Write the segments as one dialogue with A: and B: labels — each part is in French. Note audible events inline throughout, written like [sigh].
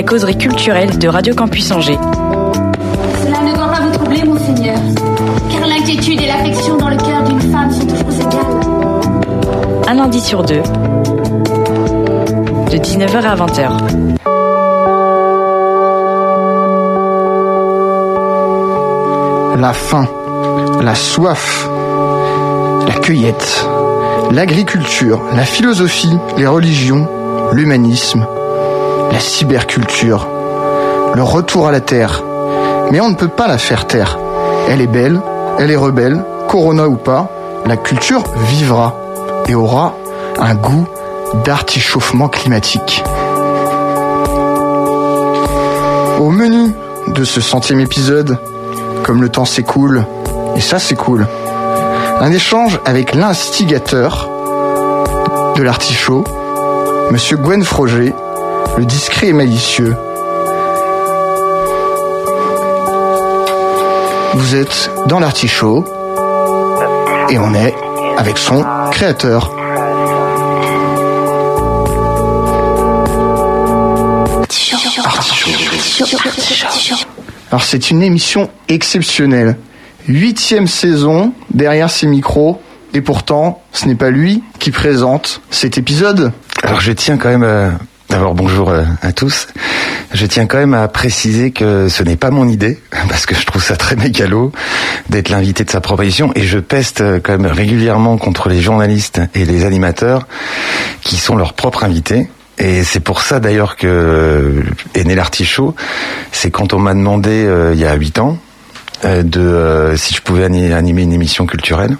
A: La causerie culturelle de Radio Campus Angers.
B: Cela ne doit pas vous troubler, monseigneur, car l'inquiétude et l'affection dans le cœur d'une femme sont toujours égales.
A: Un lundi sur deux. De 19h à 20h.
C: La faim, la soif, la cueillette, l'agriculture, la philosophie, les religions, l'humanisme, la cyberculture, le retour à la Terre. Mais on ne peut pas la faire taire. Elle est belle, elle est rebelle, corona ou pas, la culture vivra et aura un goût d'artichauffement climatique. Au menu de ce centième épisode, comme le temps s'écoule, et ça cool, un échange avec l'instigateur de l'artichaut, Monsieur Gwen Froger, le discret et malicieux. Vous êtes dans l'artichaut et on est avec son créateur. Alors c'est une émission exceptionnelle. Huitième saison derrière ses micros. Et pourtant, ce n'est pas lui qui présente cet épisode.
D: Alors je tiens quand même à... D'abord bonjour euh, à tous. Je tiens quand même à préciser que ce n'est pas mon idée, [laughs] parce que je trouve ça très mégalo d'être l'invité de sa proposition, et je peste euh, quand même régulièrement contre les journalistes et les animateurs qui sont leurs propres invités. Et c'est pour ça d'ailleurs que est né l'artichaut. C'est quand on m'a demandé euh, il y a huit ans euh, de euh, si je pouvais ani- animer une émission culturelle.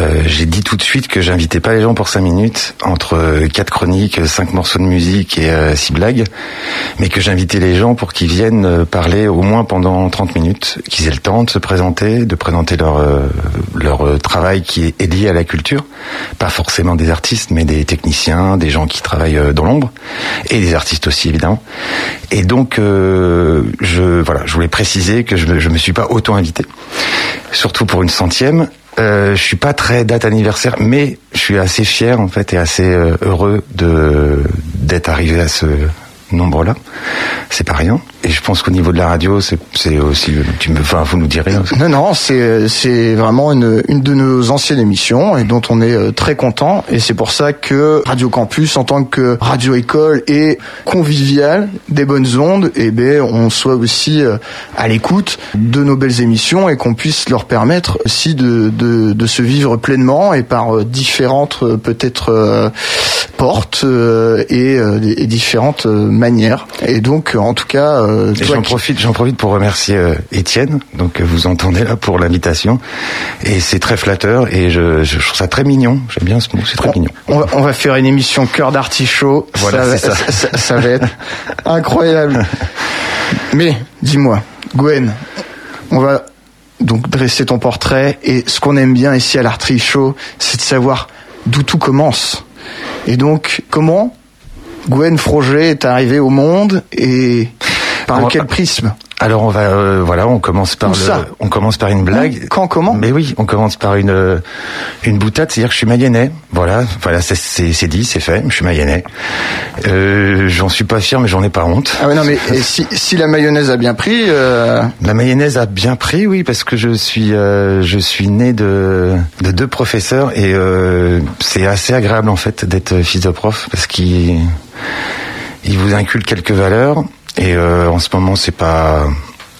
D: Euh, j'ai dit tout de suite que j'invitais pas les gens pour cinq minutes entre euh, quatre chroniques, cinq morceaux de musique et euh, six blagues, mais que j'invitais les gens pour qu'ils viennent euh, parler au moins pendant 30 minutes, qu'ils aient le temps de se présenter, de présenter leur euh, leur euh, travail qui est- lié à la culture, pas forcément des artistes, mais des techniciens, des gens qui travaillent euh, dans l'ombre et des artistes aussi évidemment. Et donc euh, je voilà, je voulais préciser que je me suis pas auto invité, surtout pour une centième. Euh, je suis pas très date anniversaire, mais je suis assez fier en fait et assez euh, heureux de d'être arrivé à ce nombre-là. C'est pas rien. Et je pense qu'au niveau de la radio, c'est aussi, tu me, enfin, vous nous direz.
C: Non, non, c'est vraiment une, une de nos anciennes émissions et dont on est euh, très content. Et c'est pour ça que Radio Campus, en tant que radio école et convivial des bonnes ondes, eh ben on soit aussi euh, à l'écoute de nos belles émissions et qu'on puisse leur permettre aussi de, de, de se vivre pleinement et par euh, différentes peut-être portes et différentes euh. Et donc, en tout cas, euh,
D: J'en
C: qui-
D: profite, j'en profite pour remercier euh, Étienne, donc que vous entendez là pour l'invitation, et c'est très flatteur et je, je trouve ça très mignon. J'aime bien ce mot, c'est très mignon.
C: On va, on va faire une émission cœur d'artichaut.
D: Voilà,
C: ça, va-
D: c'est ça.
C: ça- ça va être incroyable. Mais dis-moi, Gwen, on va donc dresser ton portrait et ce qu'on aime bien ici à l'artichaut, c'est de savoir d'où tout commence. Et donc, comment Gwen Froger est arrivée au monde et par quel prisme
D: Alors on va, euh, voilà, on commence par
C: Où
D: le,
C: ça
D: on commence par une blague.
C: Quand, comment
D: Mais oui, on commence par une euh, une boutade, c'est-à-dire que je suis mayennais. Voilà, voilà, c'est- dit, c'est fait. Je suis mayennais. Euh, j'en suis pas fier, mais j'en ai pas honte.
C: Ah ouais, non mais et si, si la mayonnaise a bien pris, euh,
D: La mayonnaise a bien pris, oui, parce que je suis euh, je suis né de de deux professeurs et euh, c'est assez agréable en fait d'être fils de prof parce qu'il il vous inculque quelques valeurs et euh, en ce moment c'est pas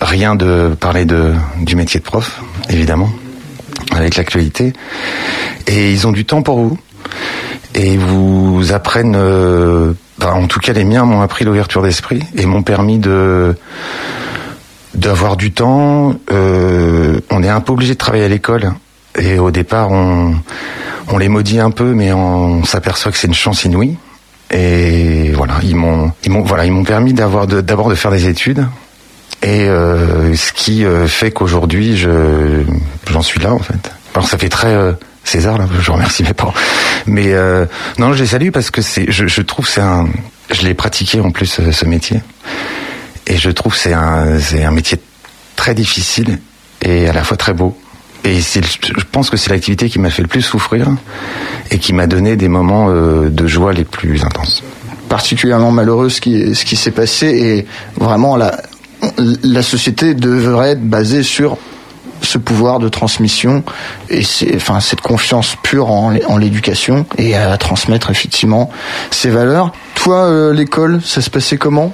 D: rien de parler de du métier de prof évidemment avec l'actualité et ils ont du temps pour vous et vous apprennent euh, en tout cas les miens m'ont appris l'ouverture d'esprit et m'ont permis de d'avoir du temps. Euh, on est un peu obligé de travailler à l'école. Et au départ, on, on les maudit un peu, mais on s'aperçoit que c'est une chance inouïe. Et voilà, ils m'ont, ils m'ont, voilà, ils m'ont permis d'avoir d'abord de faire des études. Et euh, ce qui euh, fait qu'aujourd'hui, je, j'en suis là en fait. Alors ça fait très euh, César là, je remercie mes parents. Mais euh, non, je les salue parce que c'est, je, je trouve c'est un, je l'ai pratiqué en plus euh, ce métier. Et je trouve c'est un, c'est un métier très difficile et à la fois très beau. Et je pense que c'est l'activité qui m'a fait le plus souffrir et qui m'a donné des moments euh, de joie les plus intenses.
C: particulièrement malheureux ce qui, ce qui s'est passé et vraiment la, la société devrait être basée sur ce pouvoir de transmission et c'est, enfin, cette confiance pure en, l'é- en l'éducation et à transmettre effectivement ces valeurs. Toi, euh, l'école, ça se passait comment?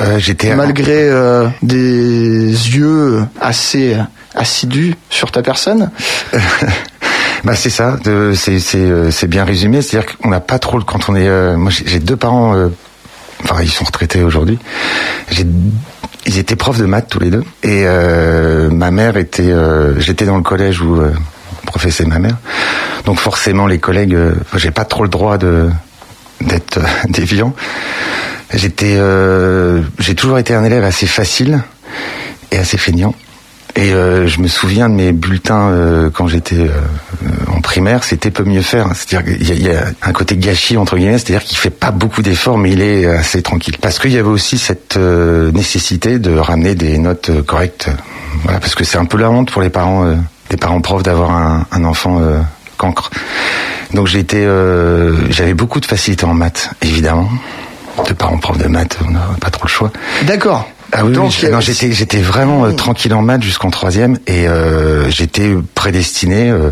D: Euh, j'étais
C: Malgré euh, des yeux assez assidus sur ta personne? [laughs]
D: Bah c'est ça, c'est euh, c'est bien résumé. C'est-à-dire qu'on n'a pas trop le quand on est. euh, moi j'ai deux parents, euh, enfin ils sont retraités aujourd'hui. Ils étaient profs de maths tous les deux et euh, ma mère était. euh, J'étais dans le collège où euh, professait ma mère. Donc forcément les collègues, j'ai pas trop le droit de d'être [laughs] déviant. J'étais, j'ai toujours été un élève assez facile et assez feignant. Et euh, je me souviens de mes bulletins euh, quand j'étais euh, en primaire, c'était peut mieux faire. C'est-à-dire qu'il y, y a un côté gâchis entre guillemets, c'est-à-dire qu'il fait pas beaucoup d'efforts, mais il est assez tranquille. Parce qu'il y avait aussi cette euh, nécessité de ramener des notes euh, correctes. Voilà, parce que c'est un peu la honte pour les parents, euh, des parents profs d'avoir un, un enfant euh, cancre. Donc euh, j'avais beaucoup de facilité en maths, évidemment. De parents profs de maths, on n'a pas trop le choix.
C: D'accord.
D: Ah oui,
C: Donc,
D: oui, je- non, j'étais, j'étais vraiment euh, tranquille en maths jusqu'en troisième et euh, j'étais prédestiné, euh,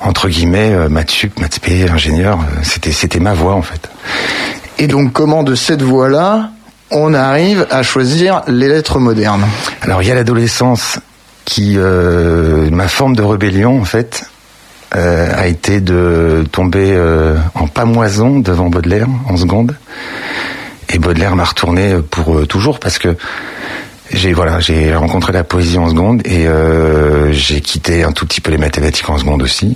D: entre guillemets, euh, maths sup, maths spé, ingénieur. euh, c'était, c'était ma voie en fait.
C: Et donc, comment de cette voie-là, on arrive à choisir les lettres modernes?
D: Alors il y a l'adolescence qui, euh, ma forme de rébellion en fait, euh, a été de tomber euh, en pamoison devant Baudelaire en seconde. Et Baudelaire m'a retourné pour euh, toujours parce que j'ai voilà, j'ai rencontré la poésie en seconde et euh, j'ai quitté un tout petit peu les mathématiques en seconde aussi.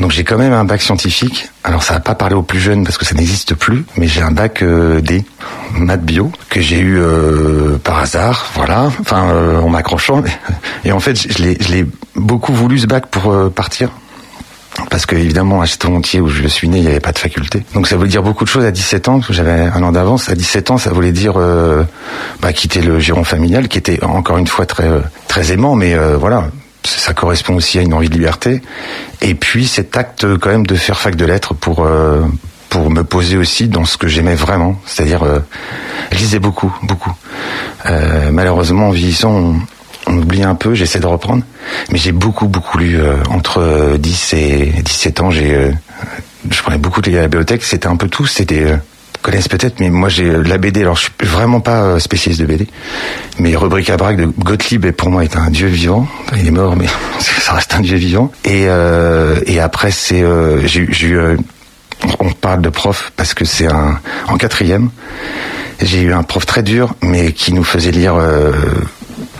D: Donc j'ai quand même un bac scientifique. Alors ça va pas parler aux plus jeunes parce que ça n'existe plus, mais j'ai un bac euh, D, maths bio, que j'ai eu euh, par hasard, voilà, enfin euh, en m'accrochant. [laughs] Et en fait, je l'ai, beaucoup voulu ce bac pour euh, partir. Parce que évidemment, à Château-Gontier, où je suis né, il n'y avait pas de faculté. Donc ça voulait dire beaucoup de choses à 17 ans, parce que j'avais un an d'avance. À 17 ans, ça voulait dire euh, bah, quitter le giron familial, qui était encore une fois très très aimant, mais euh, voilà, ça correspond aussi à une envie de liberté. Et puis cet acte quand même de faire fac de lettres pour euh, pour me poser aussi dans ce que j'aimais vraiment, c'est-à-dire euh, lisais beaucoup, beaucoup. Euh, malheureusement, en vieillissant, on, oublie un peu, j'essaie de reprendre, mais j'ai beaucoup, beaucoup lu. euh, entre euh, 10 et 17 ans, j'ai, euh, je prenais beaucoup de livres à la bibliothèque, c'était un peu tout, c'était... Euh, connaissent peut-être, mais moi j'ai euh, la BD. Alors je suis vraiment pas euh, spécialiste de BD, mais Rubrique à braque de Gottlieb pour moi est un dieu vivant. Il est mort, mais [laughs] ça reste un dieu vivant. Et euh, et après c'est euh, j'ai j'ai euh, on parle de prof parce que c'est un en quatrième. J'ai eu un prof très dur, mais qui nous faisait lire.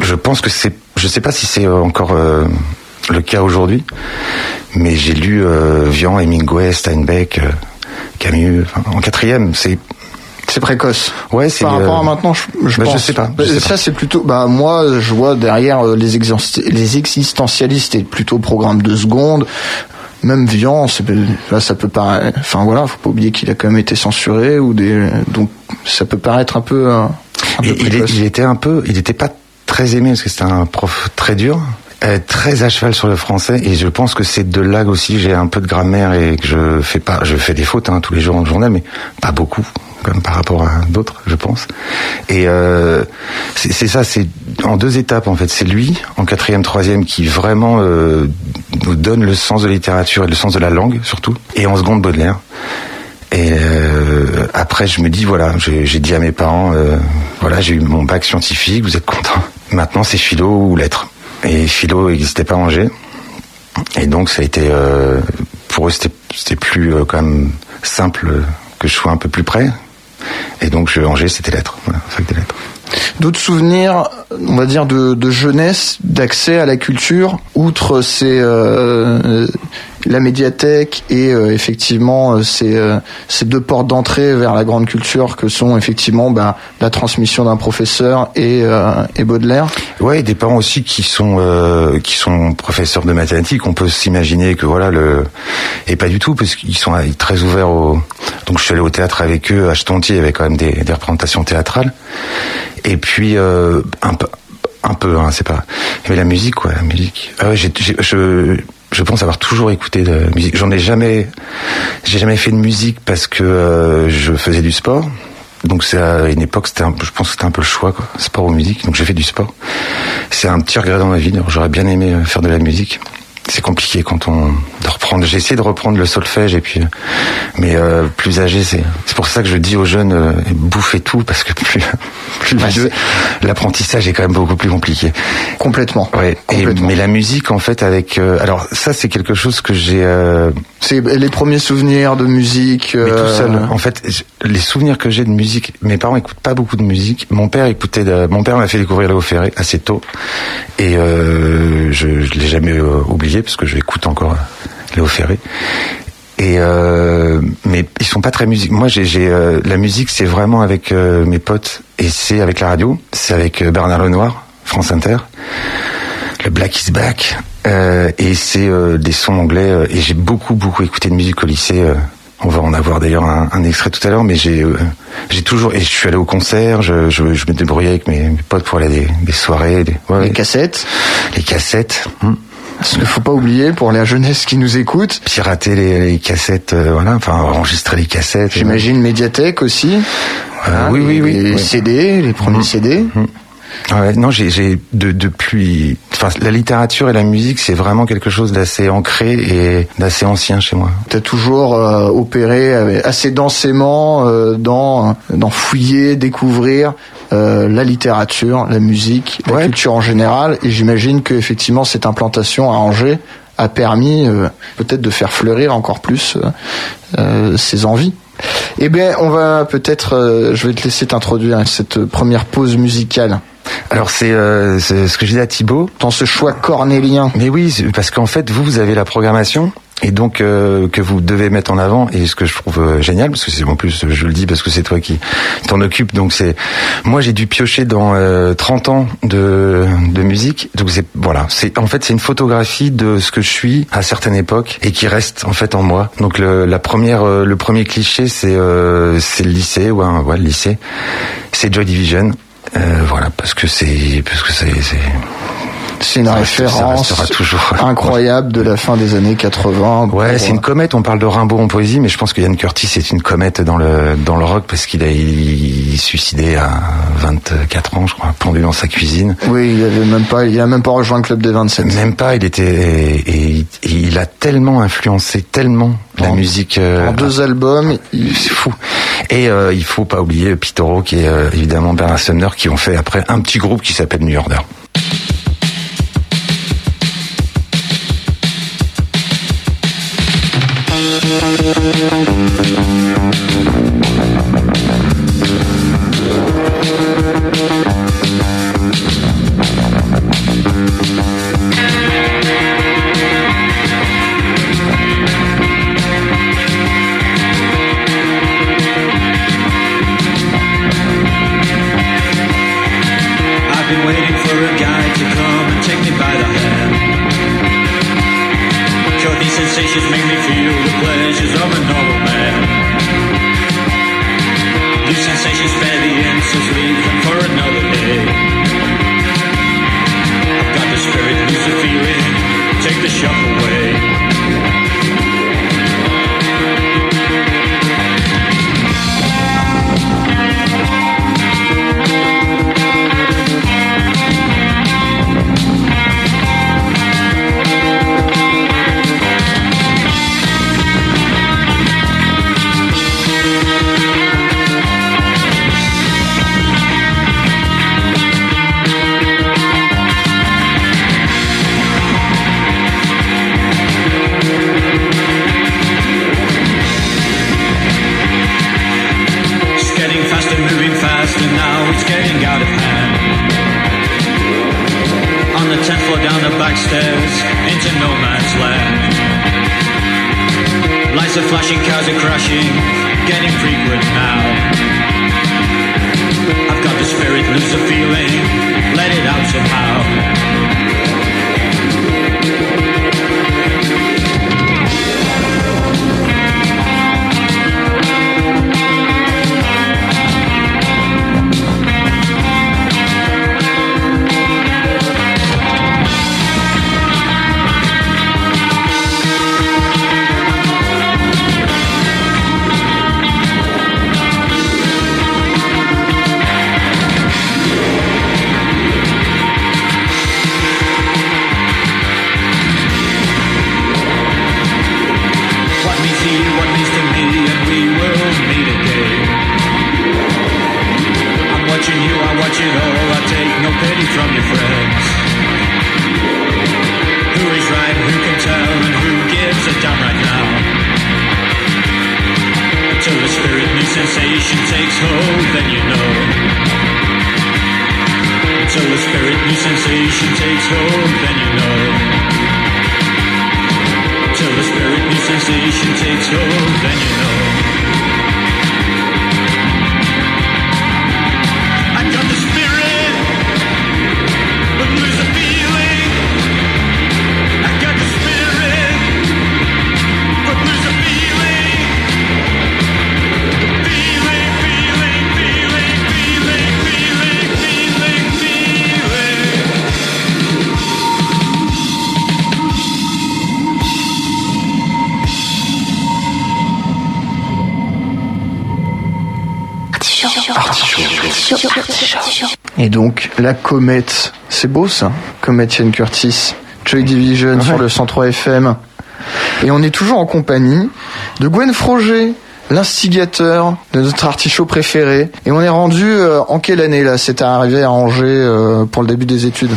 D: Euh, je pense que c'est, je sais pas si c'est encore euh, le cas aujourd'hui, mais j'ai lu euh, Vian, Hemingway, Steinbeck, euh, Camus. en quatrième, c'est
C: C'est précoce.
D: ouais, c'est
C: Par rapport
D: euh,
C: à maintenant, je, je
D: bah, je
C: pense.
D: sais pas, je
C: Bah,
D: sais
C: ça, c'est plutôt. Bah moi, je vois derrière euh, les, exist- les existentialistes et plutôt programme de seconde. Même Vian, là, ça peut paraître. Enfin voilà, faut pas oublier qu'il a quand même été censuré ou des. Donc ça peut paraître un peu. euh, un peu
D: Et il, il était un peu, il était pas très aimé parce que c'était un prof très dur, euh, très à cheval sur le français. Et je pense que c'est de là aussi j'ai un peu de grammaire et que je fais pas, je fais des fautes hein, tous les jours le journal, mais pas beaucoup comme par rapport à d'autres, je pense. Et euh, c'est ça, c'est en deux étapes en fait. C'est lui en quatrième, troisième qui vraiment euh, nous donne le sens de littérature et le sens de la langue surtout. Et en seconde Baudelaire. Et euh, après, je me dis voilà, j'ai dit à mes parents, euh, voilà, j'ai eu mon bac scientifique, vous êtes contents. Maintenant, c'est philo ou lettres. Et philo n'existait pas à Angers. Et donc, ça a été euh, pour eux, c'était plus euh, quand même simple que je sois un peu plus près. Et donc, je, Angers, c'était lettres, voilà, fac des lettres.
C: D'autres souvenirs, on va dire, de, de jeunesse, d'accès à la culture, outre ces, euh, la médiathèque et euh, effectivement euh, ces, euh, ces deux portes d'entrée vers la grande culture que sont effectivement bah, la transmission d'un professeur et, Baudelaire.
D: Ouais, des parents aussi qui sont qui sont professeurs de mathématiques. On peut s'imaginer que voilà le et pas du tout parce qu'ils sont très ouverts au. Donc je suis allé au théâtre avec eux à Chetontier, il y avait quand même des, représentations théâtrales. Et puis un peu un peu, hein, c'est pas. Mais la musique, quoi, la musique. Ah ouais, je, je pense avoir toujours écouté de musique. J'en ai jamais, j'ai jamais fait de musique parce que euh, je faisais du sport. Donc c'est à une époque, c'était, je pense que c'était un peu le choix, quoi, sport ou musique. Donc j'ai fait du sport. C'est un petit regret dans ma vie. J'aurais bien aimé euh, faire de la musique c'est compliqué quand on de reprendre. J'ai essayé de reprendre le solfège et puis, mais euh, plus âgé, c'est c'est pour ça que je dis aux jeunes euh, bouffez tout parce que [laughs] plus plus bah, l'apprentissage est quand même beaucoup plus compliqué.
C: Complètement.
D: Ouais. mais la musique en fait avec euh, alors ça c'est quelque chose que j'ai. Euh,
C: c'est les premiers souvenirs de musique.
D: Mais tout seul. En fait, les souvenirs que j'ai de musique, mes parents écoutent pas beaucoup de musique. Mon père écoutait. De... Mon père m'a fait découvrir Léo Ferré assez tôt et je je l'ai jamais oublié parce que je l'écoute encore euh, Léo Ferré. Et euh, mais ils sont pas très musique. Moi, j'ai euh, la musique, c'est vraiment avec mes potes et c'est avec la radio. C'est avec Bernard Lenoir, France Inter. Le Black is Back et c'est des sons anglais. et j'ai beaucoup beaucoup écouté de musique au lycée. on va en avoir d'ailleurs un, extrait tout à l'heure, mais j'ai j'ai toujours et je suis allé au concert. Je, je, me débrouillais avec mes, potes pour aller à des, des soirées, des,
C: les cassettes,
D: les cassettes. Hmm.
C: Ce qu'il faut pas oublier pour la jeunesse qui nous écoute.
D: Pirater les, cassettes, euh, voilà, enfin enregistrer les cassettes.
C: J'imagine médiathèque aussi.
D: Euh, oui, oui, oui,
C: Les CD, les premiers mmh. CD. Mmh.
D: Ouais, non, j'ai de, depuis, enfin, la littérature et la musique, c'est vraiment quelque chose d'assez ancré et d'assez ancien chez moi.
C: Tu as toujours euh, opéré assez densément euh, dans, dans fouiller, découvrir euh, la littérature, la musique, la culture en général, et j'imagine que effectivement cette implantation à Angers a permis peut-être de faire fleurir encore plus ses envies. Eh bien, on va peut-être, je vais te laisser t'introduire cette première pause musicale.
D: Alors euh, c'est ce que je disais à Thibaut.
C: Dans ce choix cornélien.
D: Mais oui, parce qu'en fait, vous, vous avez la programmation et donc euh, que vous devez mettre en avant et ce que je trouve euh, génial parce que c'est en plus je le dis parce que c'est toi qui t'en occupe donc c'est moi j'ai dû piocher dans 30 ans de, de musique donc c'est voilà c'est en fait c'est une photographie de ce que je suis à certaines époques et qui reste en fait en moi donc le, la première le premier cliché c'est c'est le lycée ouais, ouais le lycée c'est Joy Division euh, voilà, parce que c'est parce que c'est
C: c'est une référence incroyable de la fin des années 80.
D: Ouais, c'est une comète. On parle de Rimbaud en poésie, mais je pense que Yann Curtis est une comète dans le dans le rock parce qu'il a il, suicidé à 24 ans, je crois, pendu dans sa cuisine.
C: Oui, il avait même pas, il a même pas rejoint le club des 27.
D: Même pas. Il était et, il a tellement influencé tellement la musique.
C: Euh, en deux albums,
D: c'est fou. Et euh, il faut pas oublier Pitoro qui est euh, évidemment Bernard Sumner qui ont fait après un petit groupe qui s'appelle New Order.
E: Spirit new sensation takes hold, then you know. Till the spirit new sensation takes hold, then you know.
C: Et donc, la comète, c'est beau ça, comète Ian Curtis, Joy Division sur le 103 FM. Et on est toujours en compagnie de Gwen Froger, l'instigateur de notre artichaut préféré. Et on est rendu euh, en quelle année là? C'est arrivé à Angers euh, pour le début des études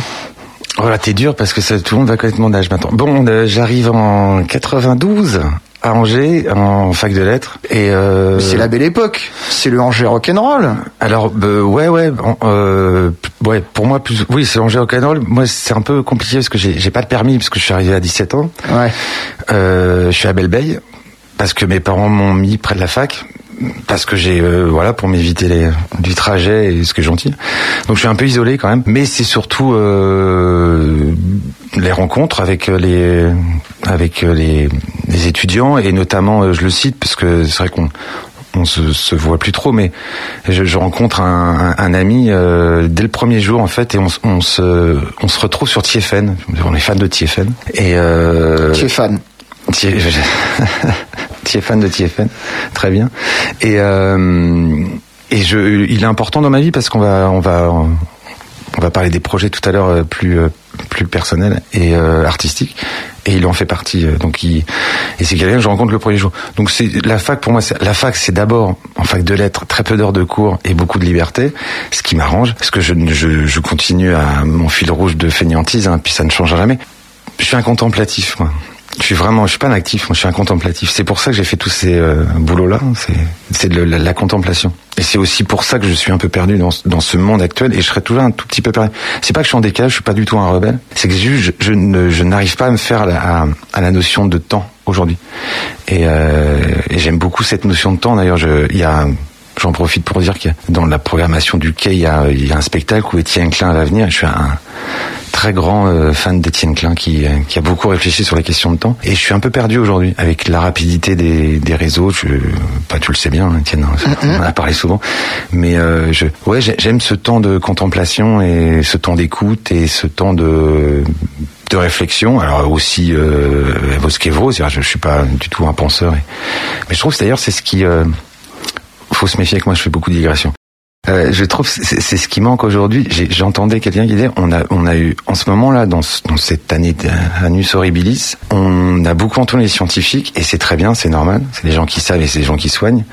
D: Voilà, t'es dur parce que ça, tout le monde va connaître mon âge maintenant. Bon, euh, j'arrive en 92 à Angers, en fac de lettres. Et euh,
C: C'est la belle époque, c'est le Angers rock'n'roll.
D: Alors, bah, ouais, ouais, euh, ouais, pour moi, plus, oui, c'est Angers rock'n'roll. Moi, c'est un peu compliqué parce que j'ai j'ai pas de permis parce que je suis arrivé à 17 ans.
C: Ouais.
D: Euh, je suis à Belleveille parce que mes parents m'ont mis près de la fac parce que j'ai euh, voilà pour m'éviter les du trajet et ce que est gentil. Donc je suis un peu isolé quand même, mais c'est surtout euh, les rencontres avec les avec les, les étudiants et notamment euh, je le cite parce que c'est vrai qu'on on se, se voit plus trop, mais je, je rencontre un, un, un ami euh, dès le premier jour en fait et on, on se on se retrouve sur TFN. On est fan de TFN et euh,
C: Tu [laughs] es fan.
D: Tie- Tu es fan de TFN, très bien. Et euh, et je, il est important dans ma vie parce qu'on va on va on va parler des projets tout à l'heure euh, plus euh, plus personnels et artistiques et il en fait partie donc et c'est quelqu'un que je rencontre le premier jour donc c'est la fac pour moi la fac c'est d'abord en fac de lettres très peu d'heures de cours et beaucoup de liberté ce qui m'arrange parce que je, je je continue à mon fil rouge de fainéantise hein, puis ça ne changera jamais je suis un contemplatif moi je suis vraiment, je suis pas un actif, moi, je suis un contemplatif. C'est pour ça que j'ai fait tous ces euh, boulots-là. C'est, de la, la contemplation. Et c'est aussi pour ça que je suis un peu perdu dans, dans ce monde actuel. Et je serai toujours un tout petit peu perdu. C'est pas que je suis en décalage, je suis pas du tout un rebelle. C'est que je, je ne, je n'arrive pas à me faire à, à, à la notion de temps aujourd'hui. Et, euh, et j'aime beaucoup cette notion de temps. D'ailleurs, il y a, j'en profite pour dire que dans la programmation du Quai, il y a, un spectacle où Étienne Klein va venir. Je suis un très grand euh, fan d'Étienne Klein qui, euh, qui a beaucoup réfléchi sur les questions de temps. Et je suis un peu perdu aujourd'hui avec la rapidité des, réseaux. Pas tu le sais bien, Étienne, hein, on en a parlé souvent. Mais euh, ouais, j'ai- j'aime ce temps de contemplation et ce temps d'écoute et ce temps de réflexion, alors aussi euh, c'est-à-dire je, je suis pas du tout un penseur, mais je trouve d'ailleurs c'est ce qui, faut se méfier avec moi, je fais beaucoup de digressions. Euh, je trouve que c'est ce qui manque aujourd'hui. J'entendais quelqu'un qui disait on a on a eu en ce moment là dans, ce- dans cette année d'Anus Horribilis, on a beaucoup entendu les scientifiques et c'est très bien, c'est normal. C'est des gens qui savent et c'est des gens qui soignent.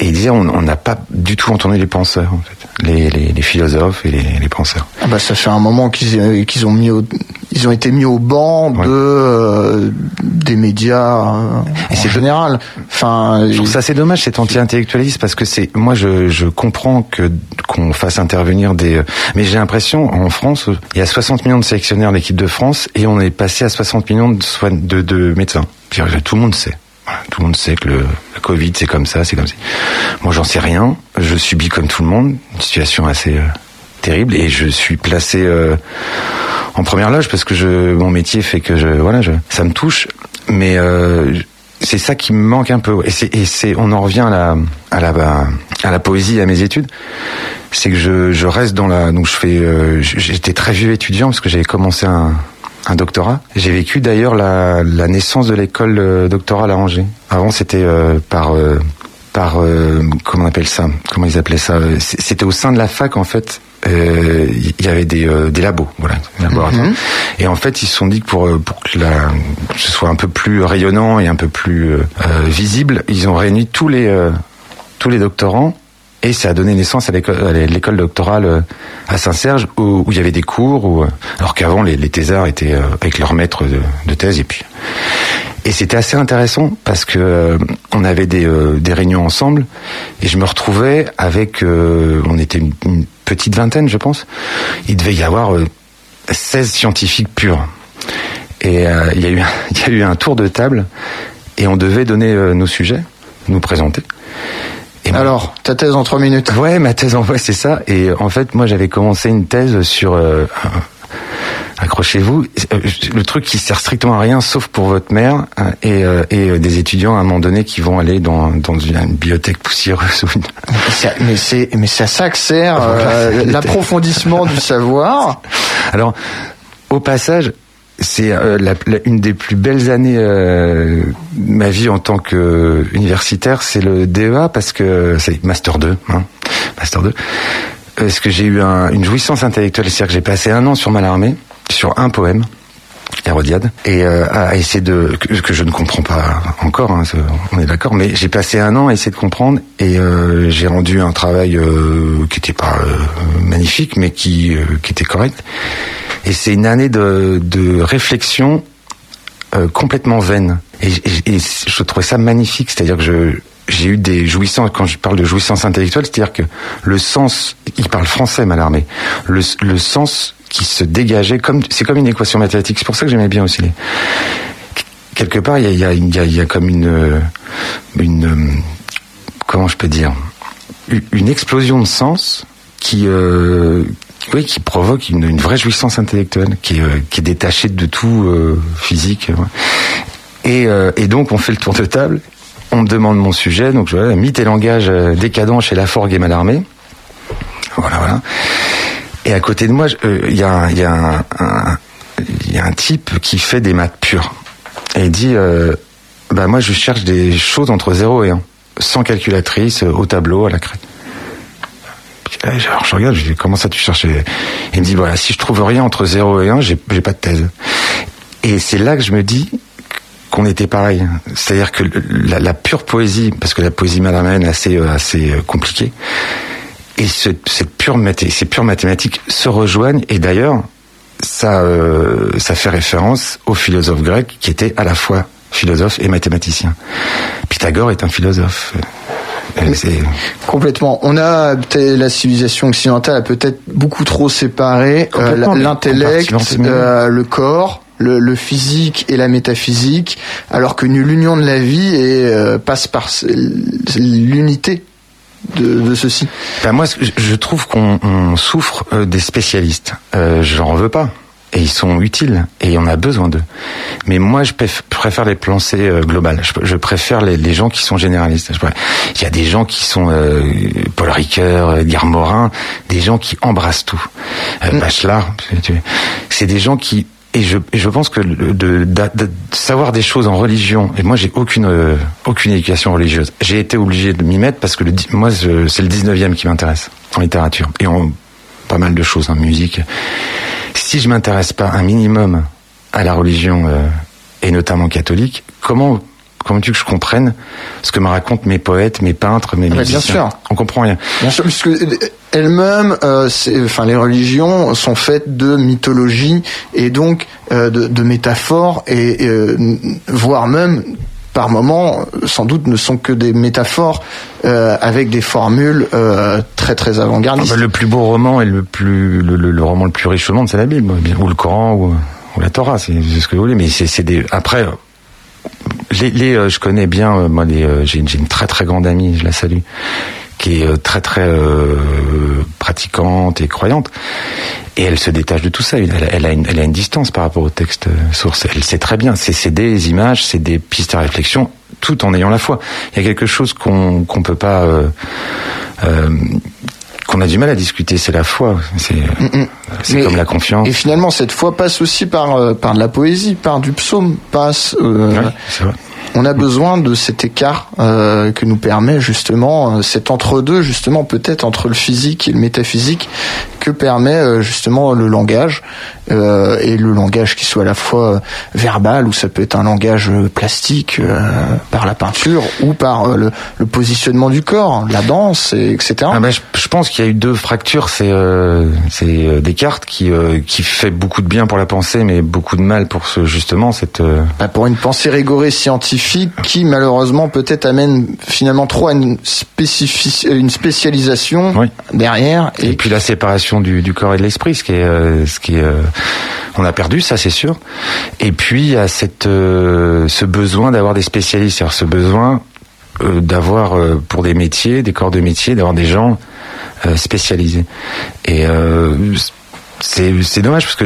D: Et il disait on n'a pas du tout entendu les penseurs, en fait. les, les, les philosophes et les, les penseurs.
C: Ah bah ça fait un moment qu'ils euh, qu'ils ont mis au, ils ont été mis au banc de euh, des médias euh,
D: Et c'est-
C: général. Enfin,
D: Je trouve ça assez dommage cet anti-intellectualisme parce que c'est moi je, je comprends que qu'on fasse intervenir des mais j'ai l'impression en France il y a 60 millions de sélectionnaires de l'équipe de France et on est passé à 60 millions de soin- de, de médecins. Tout le monde sait. Tout le monde sait que le, Covid c'est comme ça, c'est comme ça. Moi j'en sais rien. Je subis comme tout le monde une situation assez euh, terrible et je suis placé euh, en première loge parce que mon métier fait que voilà, ça me touche. Mais euh, c'est ça qui me manque un peu. Et on en revient à la, poésie, à mes études. C'est que je, je reste dans la, donc je fais, j'étais très vieux étudiant parce que j'avais commencé un, un doctorat. J'ai vécu d'ailleurs la, la naissance de l'école euh, doctorale à Angers. Avant, c'était euh, par euh, par euh, comment on appelle ça? Comment ils appelaient ça? Euh, C'était au sein de la fac en fait. euh, Il y avait des, euh, des labos, voilà, des laboratoires. Et en fait, ils se sont dit que pour euh, pour que, la, que ce soit un peu plus rayonnant et un peu plus euh, euh, visible, ils ont réuni tous les euh, tous les doctorants et ça a donné naissance à l'école doctorale euh, à Saint-Serge où, il y avait des cours, où, euh, alors qu'avant les, thésards étaient euh, avec leur maître de, thèse et et c'était assez intéressant parce que on avait des, réunions ensemble et je me retrouvais avec on était une, une petite vingtaine je pense. Il devait y avoir euh, 16 scientifiques purs. Et il y a eu un- [laughs] il y a eu un tour de table et on devait donner nos sujets nous présenter et
C: Alors, ta thèse en trois minutes.
D: Ouais, ma thèse en ouais, c'est ça. Et en fait, moi, j'avais commencé une thèse sur. euh, accrochez-vous, euh, le truc qui sert strictement à rien, sauf pour votre mère hein, et, euh, et euh, des étudiants à un moment donné qui vont aller dans, dans une, une bibliothèque poussiéreuse. ou une-
C: Mais c'est- Mais c'est à ça que sert [laughs] euh, l'approfondissement du savoir.
D: Alors, au passage, c'est euh, la- une des plus belles années euh, de ma vie en tant que universitaire, c'est le DEA parce que c'est master 2, hein, master 2. Parce que j'ai eu un- une jouissance intellectuelle, c'est-à-dire que j'ai passé un an sur Mallarmé, sur un poème. Hérodiade. Et euh, à essayer de que, je ne comprends pas encore hein, on est d'accord mais j'ai passé un an à essayer de comprendre et euh, j'ai rendu un travail euh, qui était pas euh, magnifique mais qui était correct. Et c'est une année de, réflexion complètement vaine. Et, je trouvais ça magnifique, c'est-à-dire que j'ai eu des jouissances, quand je parle de jouissance intellectuelle, c'est-à-dire que le sens, il parle français, Mallarmé, le, le sens qui se dégageait, comme c'est comme une équation mathématique, c'est pour ça que j'aimais bien aussi les... Quelque part, il y a, y, y, a, y a comme une, une... Comment je peux dire? Une explosion de sens qui... Euh, oui, qui provoque une, vraie jouissance intellectuelle, qui est, euh, qui est détachée de tout euh, physique. Et, donc, on fait le tour de table. On me demande mon sujet. Donc, je voilà, mythe et langage décadent chez Laforgue et Mallarmé. Voilà, voilà. Et à côté de moi, euh, il y a, y, a y a un type qui fait des maths pures. Et il dit, euh, bah moi, je cherche des choses entre 0 et 1. Sans calculatrice, euh, au tableau, à la craie. Euh, Alors je regarde, je dis comment ça tu cherches Il me dit voilà, si je trouve rien entre 0 et 1, j'ai pas de thèse. Et c'est là que je me dis qu'on était pareil. C'est-à-dire que la, la pure poésie, parce que la poésie malamène est assez, assez compliquée, et ce, cette pure mathé- ces pures mathématiques se rejoignent, et d'ailleurs, ça, euh, ça fait référence au philosophe grec qui était à la fois philosophe et mathématicien. Pythagore est un philosophe. Euh,
C: Complètement. On a la civilisation occidentale a peut-être beaucoup trop séparé euh, l'intellect, euh, le corps, le, le physique et la métaphysique, alors que l'union de la vie est, euh, passe par l'unité de, de ceci.
D: Ben moi, je- trouve qu'on on souffre euh, des spécialistes. Euh, J'en veux pas. Et ils sont utiles. Et on a besoin d'eux. Mais moi, je préf- préfère les pensées euh, globales. Je, préfère les, les gens qui sont généralistes. Il y a des gens qui sont euh, Paul Ricoeur, Edgar Morin, des gens qui embrassent tout. Euh, Bachelard, tu- tu- c'est des gens qui et je, et je pense que de, d'a- de savoir des choses en religion, et moi j'ai aucune euh, aucune éducation religieuse. J'ai été obligé de m'y mettre parce que le, moi c'est le 19e qui m'intéresse en littérature et en pas mal de choses en musique. Si je m'intéresse pas un minimum à la religion euh, et notamment catholique, comment comment tu que je comprenne ce que me racontent mes poètes, mes peintres, mes
C: Ah bah,
D: musiciens
C: bien sûr.
D: On comprend rien.
C: Bien sûr, puisque elles-mêmes, euh, enfin les religions sont faites de mythologie et donc euh, de, de métaphores et euh, voire même par moments, sans doute, ne sont que des métaphores euh, avec des formules euh, très très
D: Ah
C: avant-gardistes.
D: bah, le plus beau roman et le plus le, le- le roman le plus riche au monde, c'est la Bible, ou le Coran ou, ou la Torah, c'est ce que vous voulez. Mais c'est c'est des après. Les, euh, je connais bien, euh, moi, euh, j'ai une, très très grande amie, je la salue, qui est très très pratiquante et croyante, et elle se détache de tout ça. Elle, a, une, distance par rapport au texte source. Elle sait très bien. C'est, c'est des images, c'est des pistes à réflexion, tout en ayant la foi. Il y a quelque chose qu'on qu'on peut pas. Qu'on a du mal à discuter, c'est la foi. C'est, comme la confiance.
C: Et finalement, cette foi passe aussi par, euh, par de la poésie, par du psaume, passe. euh,
D: vrai.
C: On a besoin de cet écart euh, que nous permet justement euh, cet entre-deux, justement peut-être entre le physique et le métaphysique, que permet euh, justement le langage euh, et le langage qui soit à la fois euh, verbal ou ça peut être un langage plastique euh, par la peinture ou par le, le positionnement du corps, la danse, et, etc.
D: Ah ben, je, je pense qu'il y a eu deux fractures. C'est euh, c'est Descartes qui euh, qui fait beaucoup de bien pour la pensée, mais beaucoup de mal pour ce justement cette. euh,
C: Bah, pour une pensée rigorée scientifique qui malheureusement peut-être amène finalement trop à une, une spécialisation
D: Oui.
C: derrière
D: et, puis la séparation du, du corps et de l'esprit, ce qui est euh, ce qui est. euh, on a perdu ça, c'est sûr. Et puis il y a cette euh, ce besoin d'avoir des spécialistes, c'est-à-dire ce besoin euh, d'avoir euh, pour des métiers, des corps de métier, d'avoir des gens euh, spécialisés. Et euh, c'est c'est dommage parce que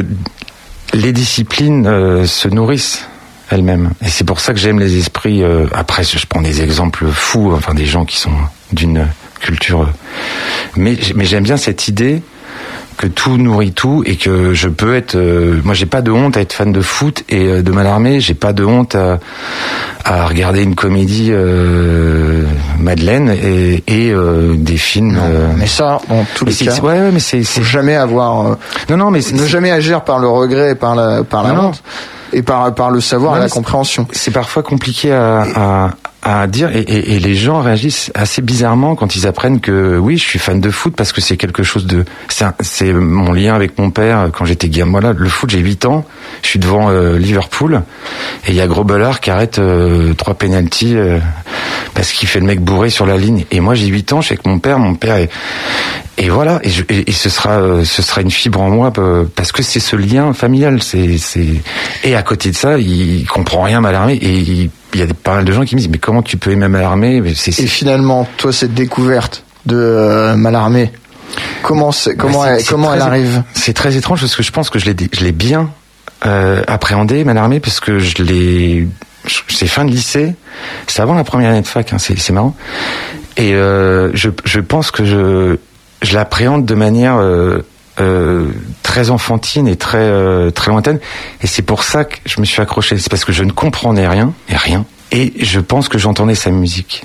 D: les disciplines euh, se nourrissent elles-mêmes. Et c'est pour ça que j'aime les esprits. euh, après, je prends des exemples fous, enfin des gens qui sont d'une culture. euh, mais mais j'aime bien cette idée que tout nourrit tout et que je peux être. euh, moi, j'ai pas de honte à être fan de foot et euh, de Mallarmé. J'ai pas de honte à, à regarder une comédie euh, Madeleine et, et euh, des films. euh,
C: Mais ça, en tous les cas,
D: ouais, ouais, mais c'est
C: jamais avoir,
D: non, non, mais
C: ne jamais agir par le regret, et par la, par honte, et par, par le savoir
D: Non,
C: et la compréhension.
D: c'est parfois compliqué à, à, à dire et, et, et les gens réagissent assez bizarrement quand ils apprennent que oui, je suis fan de foot parce que c'est quelque chose de c'est mon lien avec mon père quand j'étais gamin. Voilà, le foot, j'ai 8 ans, je suis devant euh, Liverpool et il y a Grobelard qui arrête euh, trois penalties euh, parce qu'il fait le mec bourré sur la ligne et moi j'ai 8 ans, je suis avec mon père, mon père est et voilà, et, je- et ce sera, euh, ce sera une fibre en moi euh, parce que c'est ce lien familial. C'est, c'est, et à côté de ça, il, comprend rien à l'armée et il, il y a des, pas mal de gens qui me disent mais comment tu peux aimer l'armée C'est,
C: Et finalement, toi, cette découverte de euh, Mallarmé, comment, c'est, comment,
D: Bah, c'est-
C: elle,
D: c'est
C: comment elle arrive?
D: c'est très étrange parce que je pense que je l'ai, je l'ai bien euh, appréhendé l'armée parce que je l'ai, c'est fin de lycée, c'est avant la première année de fac, hein, c'est, c'est marrant. Et euh, je, je pense que je, je l'appréhende de manière euh, très enfantine et très euh, très lointaine. Et c'est pour ça que je me suis accroché. C'est parce que je ne comprenais rien et rien. Et je pense que j'entendais sa musique.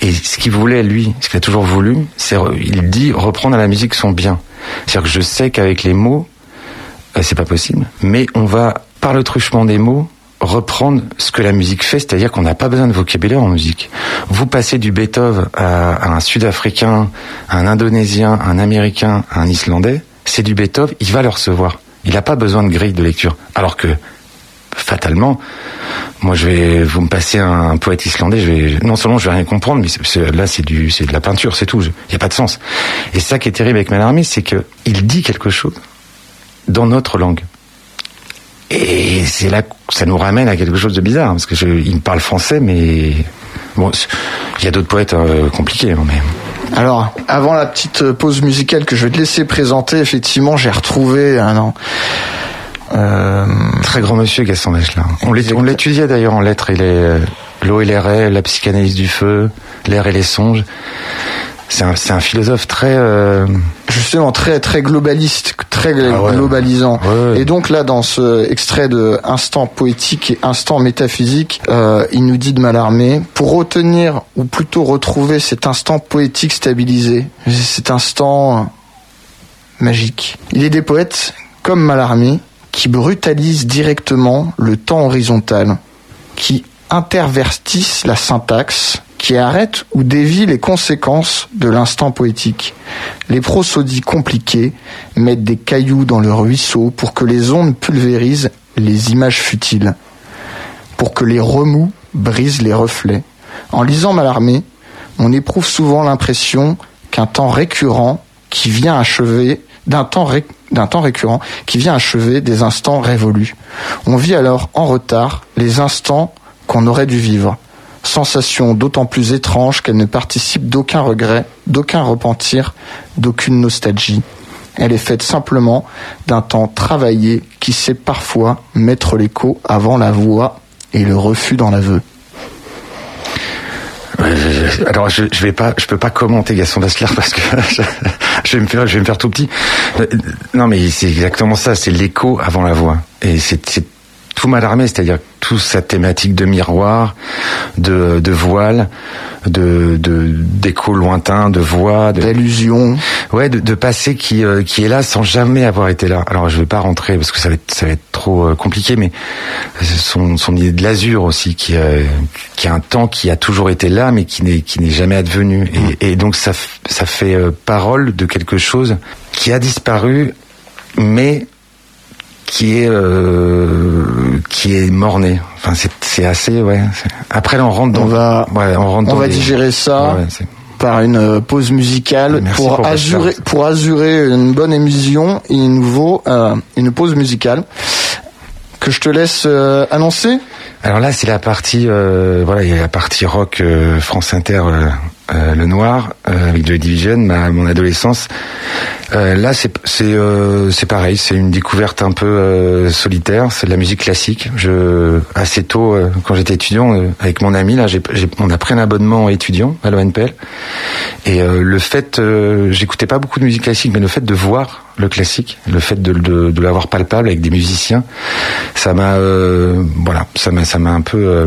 D: Et ce qu'il voulait, lui, ce qu'il a toujours voulu, c'est, il dit, reprendre à la musique son bien. C'est-à-dire que je sais qu'avec les mots, euh, c'est pas possible, mais on va, par le truchement des mots, reprendre ce que la musique fait, c'est-à-dire qu'on n'a pas besoin de vocabulaire en musique. Vous passez du Beethoven à, un Sud-Africain, un Indonésien, un Américain, un Islandais, c'est du Beethoven, il va le recevoir. Il n'a pas besoin de grille de lecture. Alors que, fatalement, moi je vais, vous me passez un, poète islandais, non seulement je vais rien comprendre, mais là c'est du, c'est de la peinture, c'est tout. Il n'y a pas de sens. Et ça qui est terrible avec Mallarmé, c'est que il dit quelque chose dans notre langue. Et c'est là que ça nous ramène à quelque chose de bizarre, parce que il me parle français, mais bon, il y a d'autres poètes euh, compliqués, hein, mais
C: Alors, avant la petite pause musicale que je vais te laisser présenter, effectivement, j'ai retrouvé un an. Euh,
D: très grand monsieur Gaston Bachelard. On l'ét- on l'étudiait d'ailleurs en lettres et les euh, l'eau et les raies, la psychanalyse du feu, l'air et les songes. C'est un, philosophe très euh,
C: justement très très globaliste, très
D: Ah ouais.
C: globalisant.
D: Ouais.
C: Et donc là, dans ce extrait de Instant poétique et Instant métaphysique, euh, il nous dit de Mallarmé, pour retenir ou plutôt retrouver cet instant poétique stabilisé, cet instant euh, magique. Il est des poètes comme Mallarmé qui brutalisent directement le temps horizontal, qui intervertissent la syntaxe, qui arrêtent ou dévient les conséquences de l'instant poétique. Les prosodies compliquées mettent des cailloux dans le ruisseau pour que les ondes pulvérisent les images futiles, pour que les remous brisent les reflets. En lisant Mallarmé, on éprouve souvent l'impression qu'un temps récurrent qui vient achever d'un temps récurrent qui vient achever des instants révolus. On vit alors en retard les instants qu'on aurait dû vivre. Sensation d'autant plus étrange qu'elle ne participe d'aucun regret, d'aucun repentir, d'aucune nostalgie. Elle est faite simplement d'un temps travaillé qui sait parfois mettre l'écho avant la voix et le refus dans l'aveu.
D: Alors je, je vais pas, je peux pas commenter Gaston Bachelard [laughs] parce que je, je vais me faire, je vais me faire tout petit. Euh, Non mais c'est exactement ça, c'est l'écho avant la voix. Et c'est tout mal armé, c'est-à-dire toute cette thématique de miroir, de, de voile, de de- d'écho lointain, de voix, de,
C: D'allusion,
D: Ouais, de, de passé qui euh, qui est là sans jamais avoir été là. Alors je vais pas rentrer parce que ça va être ça va être trop euh, compliqué, mais son son idée de l'azur aussi qui euh, qui a un temps qui a toujours été là, mais qui n'est qui n'est jamais advenu. Et, et donc ça ça fait euh, parole de quelque chose qui a disparu, mais qui est euh, qui est morné. Enfin c'est c'est assez ouais. Après là on rentre dans
C: On va-
D: ouais, on rentre
C: on
D: dans
C: va digérer ça.
D: Ouais,
C: par une euh, pause musicale
D: Merci
C: pour,
D: pour
C: azurer,
D: Bachelard.
C: pour azurer une bonne émission. Il nous vaut euh, une pause musicale que je te laisse euh, annoncer.
D: Alors là, c'est la partie, euh, voilà, il y a la partie rock euh, France Inter, euh, le Noir euh, avec Joy Division, ma mon adolescence. Euh, là, c'est c'est euh, c'est pareil, c'est une découverte un peu euh, solitaire. C'est de la musique classique. Je assez tôt, euh, quand j'étais étudiant, avec mon ami là, j'ai on a pris un abonnement étudiant à l'ONPL. Et le fait, j'écoutais pas beaucoup de musique classique, mais le fait de voir le classique, le fait de, de, de l'avoir palpable avec des musiciens, ça m'a, voilà, ça m'a, ça m'a un peu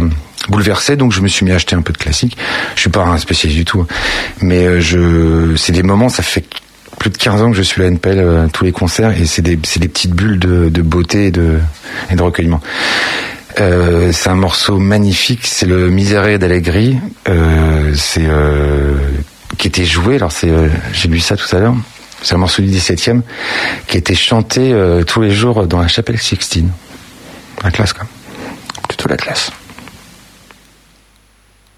D: bouleversé. Donc je me suis mis à acheter un peu de classique. Je suis pas un spécialiste du tout, hein. mais euh, je, c'est des moments, ça fait plus de 15 ans que je suis à NPL euh, tous les concerts et c'est des, petites bulles de, beauté et de, recueillement. Euh, c'est un morceau magnifique, c'est le Miserere d'Allegri, qui était joué. Alors j'ai lu ça tout à l'heure. C'est un morceau du 17e qui était chanté tous les jours dans la chapelle Sixtine. La classe quoi.
C: Plutôt la classe.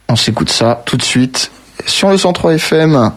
C: On s'écoute ça tout de suite sur le 103 FM.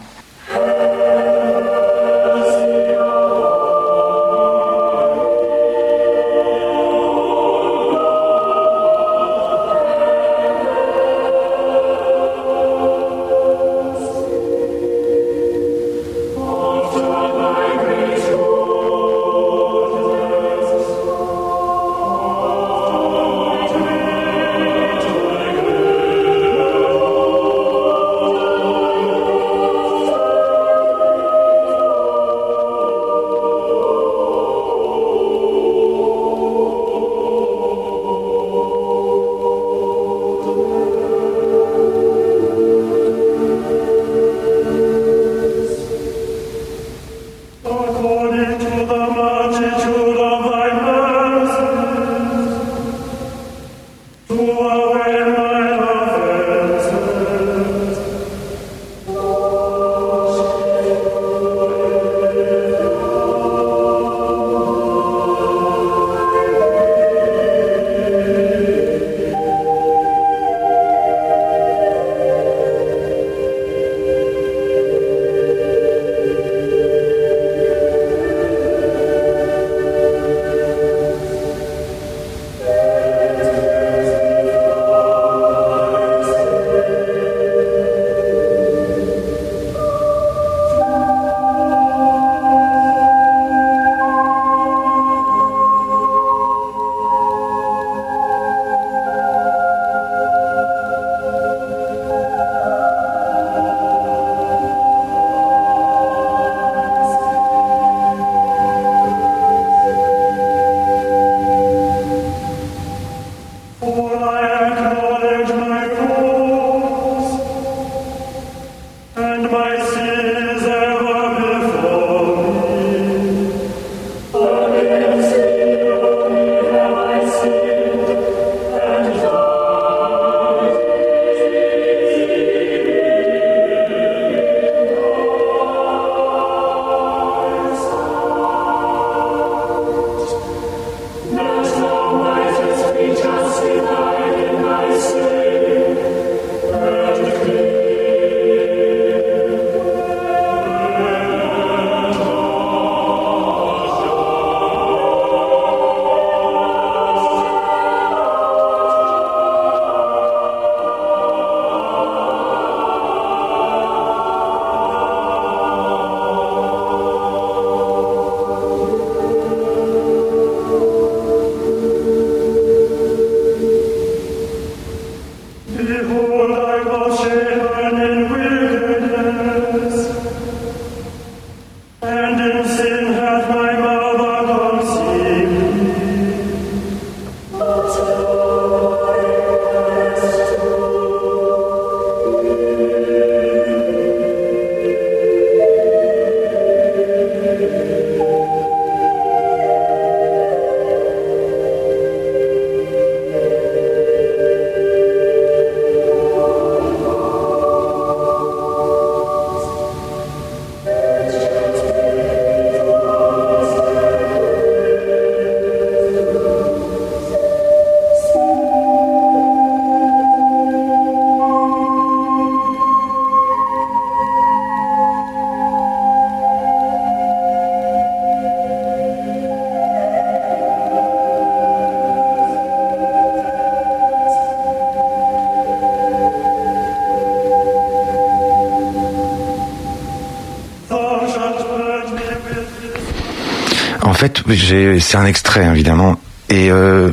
D: C'est un extrait évidemment, et euh,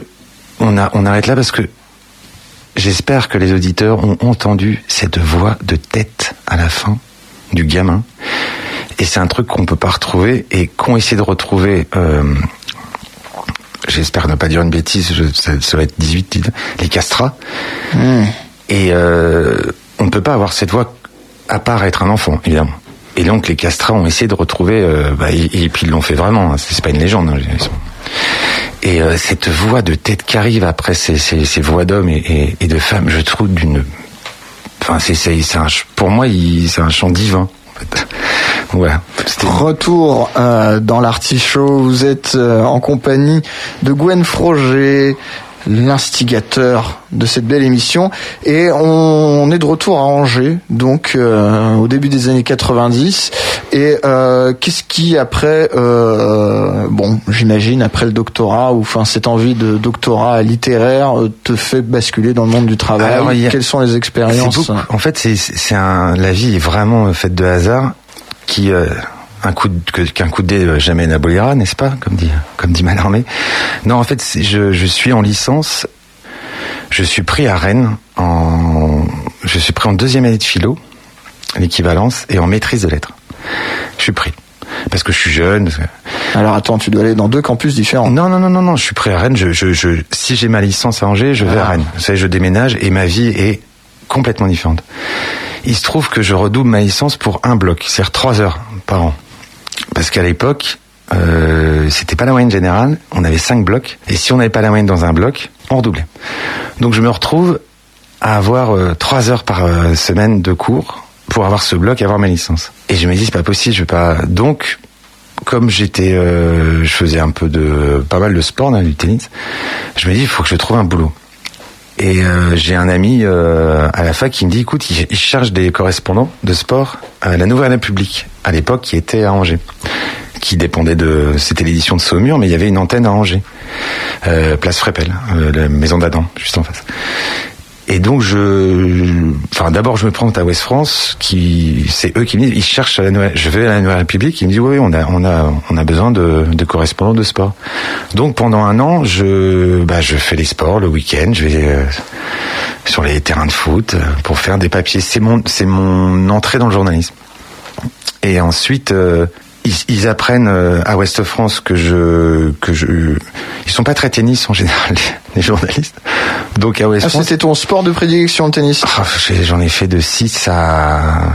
D: on, a, on arrête là parce que j'espère que les auditeurs ont entendu cette voix de tête à la fin du gamin, et c'est un truc qu'on peut pas retrouver et qu'on essaie de retrouver. euh, J'espère ne pas dire une bêtise, je, ça, ça va être 18, 19, les castrats. Et euh, on ne peut pas avoir cette voix à part être un enfant, évidemment. Et donc les castrats ont essayé de retrouver, euh, bah, et, puis ils l'ont fait vraiment. hein, c'est pas une légende. hein, Et euh, cette voix de tête qui arrive après ces, voix d'hommes et, de femmes, je trouve d'une, enfin c'est pour moi c'est un chant divin. [laughs]
C: Retour euh, dans l'artichaut, vous êtes en compagnie de Gwen Froger, l'instigateur de cette belle émission, et on est de retour à Angers, donc euh, au début des années 90. Et euh, qu'est-ce qui après, euh, bon, j'imagine après le doctorat ou enfin cette envie de doctorat littéraire euh, te fait basculer dans le monde du travail
D: Alors, a-
C: Quelles sont les expériences
D: beaucoup- en fait, c'est c'est un la vie est vraiment faite de hasard qui euh, un coup qu'un coup de dé euh, jamais n'abolira, n'est-ce pas, comme dit comme dit Mallarmé. Non, en fait, je, je suis en licence. Je suis pris à Rennes en je suis pris en deuxième année de philo, l'équivalence, et en maîtrise de lettres. Je suis pris parce que je suis jeune.
C: Alors attends, tu dois aller dans deux campus différents.
D: non, non, non, non, non, je suis prêt à Rennes. Je, je, je, si j'ai ma licence à Angers, je vais à
C: Ah.
D: Rennes. Vous savez, je déménage et ma vie est complètement différente. Il se trouve que je redouble ma licence pour un bloc, c'est-à-dire trois heures par an. Parce qu'à l'époque, euh, c'était pas la moyenne générale, on avait cinq blocs, et si on n'avait pas la moyenne dans un bloc, on redoublait. Donc je me retrouve à avoir euh, trois heures par euh, semaine de cours pour avoir ce bloc et avoir ma licence. Et je me dis c'est pas possible, je vais pas. Donc comme j'étais, euh, je faisais un peu de, pas mal de sport, là, du tennis, je me dis il faut que je trouve un boulot. Et euh, j'ai un ami euh, à la fac qui me dit écoute, il, il cherche des correspondants de sport à la Nouvelle République à l'époque qui était à Angers, qui dépendait de, c'était l'édition de Saumur, mais il y avait une antenne à Angers, euh, place Frépel, la maison d'Adam, juste en face. Et donc je, enfin d'abord je me présente à West France, qui c'est eux qui me disent ils cherchent à la Nouvelle, je vais à la Nouvelle République, ils me disent oui on a on a on a besoin de, de correspondants de sport. Donc pendant un an je bah je fais les sports le week-end, je vais euh, sur les terrains de foot euh, pour faire des papiers. C'est mon c'est mon entrée dans le journalisme. Et ensuite euh, ils, ils apprennent euh, à Ouest France que je que je ils sont pas très tennis en général [laughs] les journalistes. Donc à Ouest
C: Ah,
D: France
C: c'était ton sport de prédilection, le tennis?
D: Ah, J'en ai fait de 6 à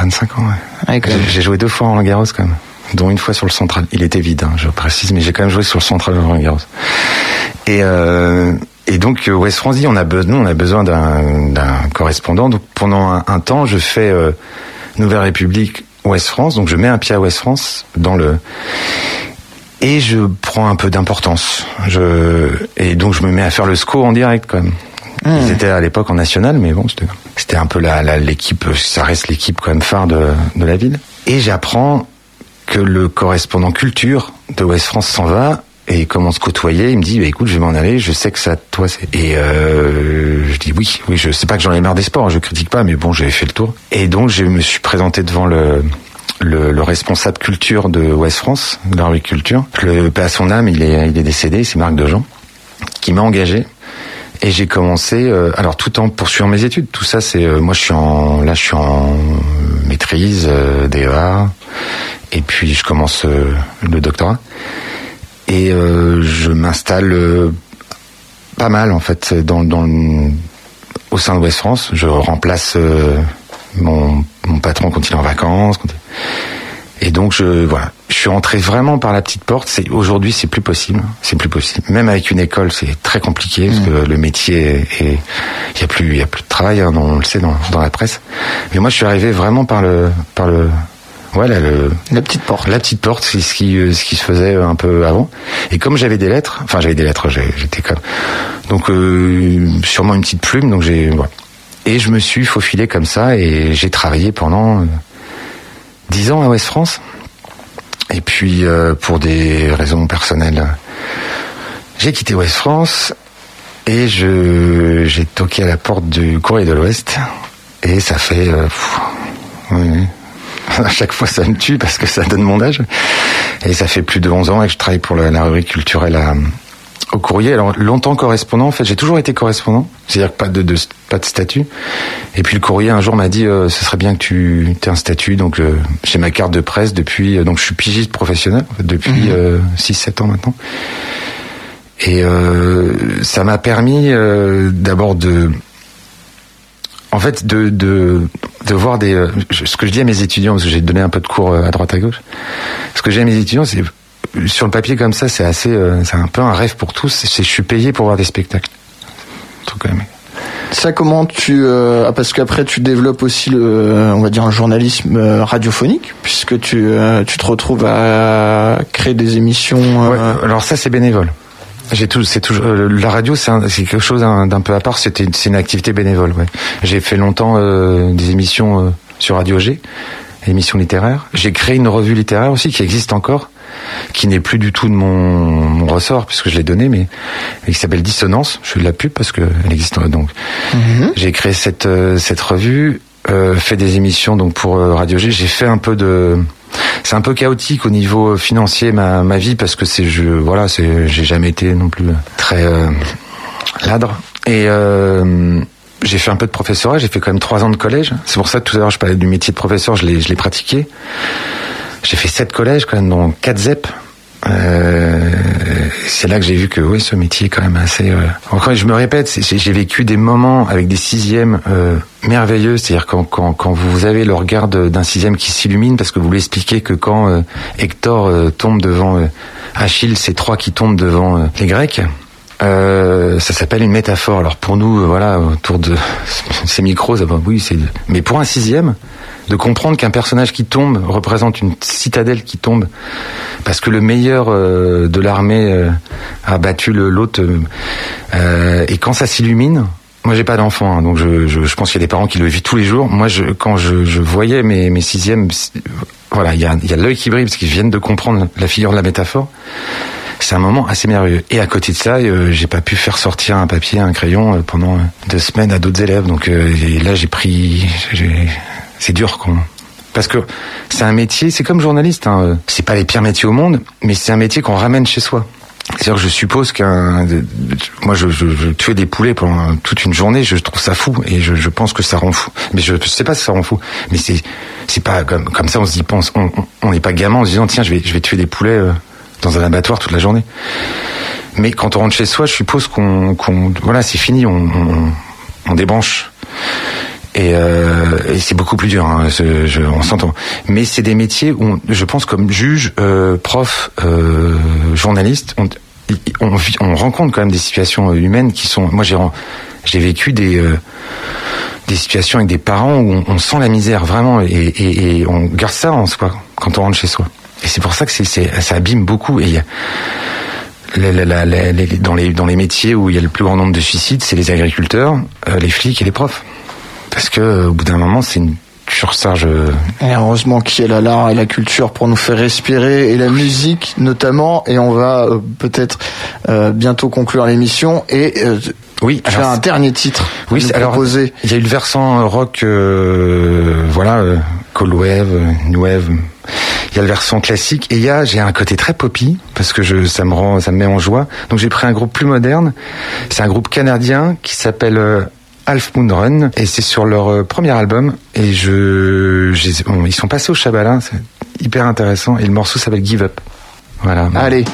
D: 25 ans. Ouais.
C: Même.
D: J'ai joué deux fois en Garros quand même, dont une fois sur le central. Il était vide, hein, je précise, mais j'ai quand même joué sur le central de Roland Garros. Et, euh, et donc West France dit on a besoin, on a besoin d'un d'un correspondant. Donc pendant un, un temps, je fais euh, Nouvelle République Ouest France. Donc je mets un pied à Ouest France dans le et je prends un peu d'importance. Je et donc je me mets à faire le SCO en direct quand même. Ils étaient à l'époque en national, mais bon, c'était un peu la- l'équipe, ça reste l'équipe quand même phare de de la ville. Et j'apprends que le correspondant culture de Ouest France s'en va et comment se côtoyer. Il me dit, bah, écoute, je vais m'en aller. Je sais que ça, toi, c'est. Et euh, je dis oui, oui. Je sais pas que j'en ai marre des sports. Je critique pas, mais bon, j'avais fait le tour. Et donc, je me suis présenté devant le le, le responsable culture de Ouest France, de la rue culture. Le à son âme, il est il est décédé. C'est Marc Dejean qui m'a engagé. Et j'ai commencé, euh, alors tout en poursuivant mes études. Tout ça, c'est euh, moi, je suis en, là, je suis en maîtrise DEA, et puis je commence le doctorat. Et euh, je m'installe euh, pas mal en fait dans, dans le- au sein de West France. Je remplace euh, mon, mon patron quand il est en vacances. quand il- Et donc je voilà, je suis rentré vraiment par la petite porte. C'est aujourd'hui c'est plus possible, c'est plus possible. Même avec une école, c'est très compliqué parce que le métier est il y a plus il y a plus de travail, hein, on le sait dans, dans la presse. Mais moi je suis arrivé vraiment par le par le voilà le
C: La petite porte.
D: la petite porte, c'est ce qui, euh, ce qui se faisait un peu avant. Et comme j'avais des lettres, enfin j'avais des lettres, j'ai- j'étais comme donc euh, sûrement une petite plume, donc j'ai voilà. Et je me suis faufilé comme ça et j'ai travaillé pendant euh, dix ans à Ouest France. Et puis euh, pour des raisons personnelles, j'ai quitté Ouest France et je j'ai toqué à la porte du Courrier de l'Ouest et ça fait euh, pff, oui, oui, [laughs] à chaque fois ça me tue parce que ça donne mon âge. Et ça fait plus de 11 ans et que je travaille pour la, la rubrique culturelle à, au courrier. Alors longtemps correspondant, en fait, j'ai toujours été correspondant, c'est-à-dire pas de, de pas de statut. Et puis le courrier un jour m'a dit, euh, ce serait bien que tu aies un statut. Donc euh, j'ai ma carte de presse depuis, euh, donc je suis pigiste professionnel en fait, depuis euh, 6-7 ans maintenant. Et euh, ça m'a permis euh, d'abord de en fait, de, de, de voir des. euh, Ce que je dis à mes étudiants, parce que j'ai donné un peu de cours euh, à droite à gauche, ce que j'ai à mes étudiants, c'est sur le papier comme ça, c'est assez, euh, c'est un peu un rêve pour tous. C'est je suis payé pour voir des spectacles. Un truc quand même.
C: Ça, comment tu... euh, ah, parce qu'après, tu développes aussi, le, on va dire, un journalisme euh, radiophonique, puisque tu, euh, tu te retrouves à créer des émissions...
D: Ouais, alors ça, c'est bénévole. J'ai tout, c'est toujours euh, la radio, c'est quelque chose d'un peu à part. C'était, c'est une activité bénévole. Ouais. J'ai fait longtemps euh, des émissions euh, sur Radio G, émissions littéraires. J'ai créé une revue littéraire aussi qui existe encore, qui n'est plus du tout de mon, mon ressort puisque je l'ai donné, mais qui s'appelle Dissonance. Je fais de la pub parce que elle existe donc. J'ai créé cette euh, cette revue, fait des émissions donc pour euh, Radio G. J'ai fait un peu de c'est un peu chaotique au niveau financier ma, ma vie parce que c'est je voilà c'est j'ai jamais été non plus très euh, ladre. Et euh, j'ai fait un peu de professorat. J'ai fait quand même trois ans de collège. C'est pour ça que tout à l'heure je parlais du métier de professeur. Je l'ai je l'ai pratiqué. J'ai fait sept collèges quand même dont quatre ZEP euh, c'est là que j'ai vu que oui ce métier est quand même assez euh... encore je me répète j'ai vécu des moments avec des sixièmes euh, merveilleux. C'est-à-dire quand, quand, quand vous avez le regard d'un sixième qui s'illumine parce que vous lui expliquez que quand euh, Hector euh, tombe devant euh, Achille c'est trois qui tombent devant les Grecs euh, ça s'appelle une métaphore. Alors pour nous, euh, voilà, autour de [laughs] ces micros, ça oui, c'est. Mais pour un sixième, de comprendre qu'un personnage qui tombe représente une citadelle qui tombe, parce que le meilleur euh, de l'armée euh, a battu l'autre, euh, et quand ça s'illumine. Moi, j'ai pas d'enfant, hein, donc je, je, je pense qu'il y a des parents qui le vivent tous les jours. Moi, je, quand je, je voyais mes, mes sixièmes, voilà, il y a, y a l'œil qui brille parce qu'ils viennent de comprendre la figure de la métaphore c'est un moment assez merveilleux. Et à côté de ça, euh, j'ai pas pu faire sortir un papier, un crayon euh, pendant euh, deux semaines à d'autres élèves. Donc et là, j'ai pris, c'est dur, quoi. Parce que c'est un métier, c'est comme journaliste. Hein. C'est pas les pires métiers au monde, mais c'est un métier qu'on ramène chez soi. C'est-à-dire que je suppose qu'un, moi, je, je, des poulets pendant toute une journée, je trouve ça fou et je, pense que ça rend fou. Mais je sais pas si ça rend fou. Mais c'est, pas comme, ça, on se dit pas, on- n'est pas gamin en se disant tiens, je vais, je vais tuer des poulets dans un abattoir toute la journée. Mais quand on rentre chez soi, je suppose qu'on, voilà, c'est fini, on, débranche. Et, euh, et c'est beaucoup plus dur, hein, ce- je- on s'entend. Mais c'est des métiers où, je pense, comme juge, euh, prof, euh, journaliste, on, rencontre quand même des situations humaines qui sont. Moi, j'ai vécu des situations avec des parents où on, sent la misère vraiment et, et on garde ça en soi quand on rentre chez soi. Et c'est pour ça que c'est, ça abîme beaucoup. Et la- la- la- les- dans, les, dans les métiers où il y a le plus grand nombre de suicides, c'est les agriculteurs, euh, les flics et les profs. Parce que euh, au bout d'un moment, c'est une surcharge. euh,
C: Et heureusement qu'il y a l'art et la culture pour nous faire respirer et la musique notamment. Et on va euh, peut-être euh, bientôt conclure l'émission et
D: Oui,
C: faire
D: alors,
C: un dernier titre.
D: Oui, alors il y a eu le versant rock, voilà, cold wave, new wave. Il y a le versant classique et il y a, j'ai un côté très poppy parce que je, ça me rend, ça me met en joie. Donc j'ai pris un groupe plus moderne. C'est un groupe canadien qui s'appelle euh, Half Moon Run et c'est sur leur euh, premier album et je, ils sont passés au Chabalin, c'est hyper intéressant et le morceau s'appelle Give Up. Voilà.
C: Allez.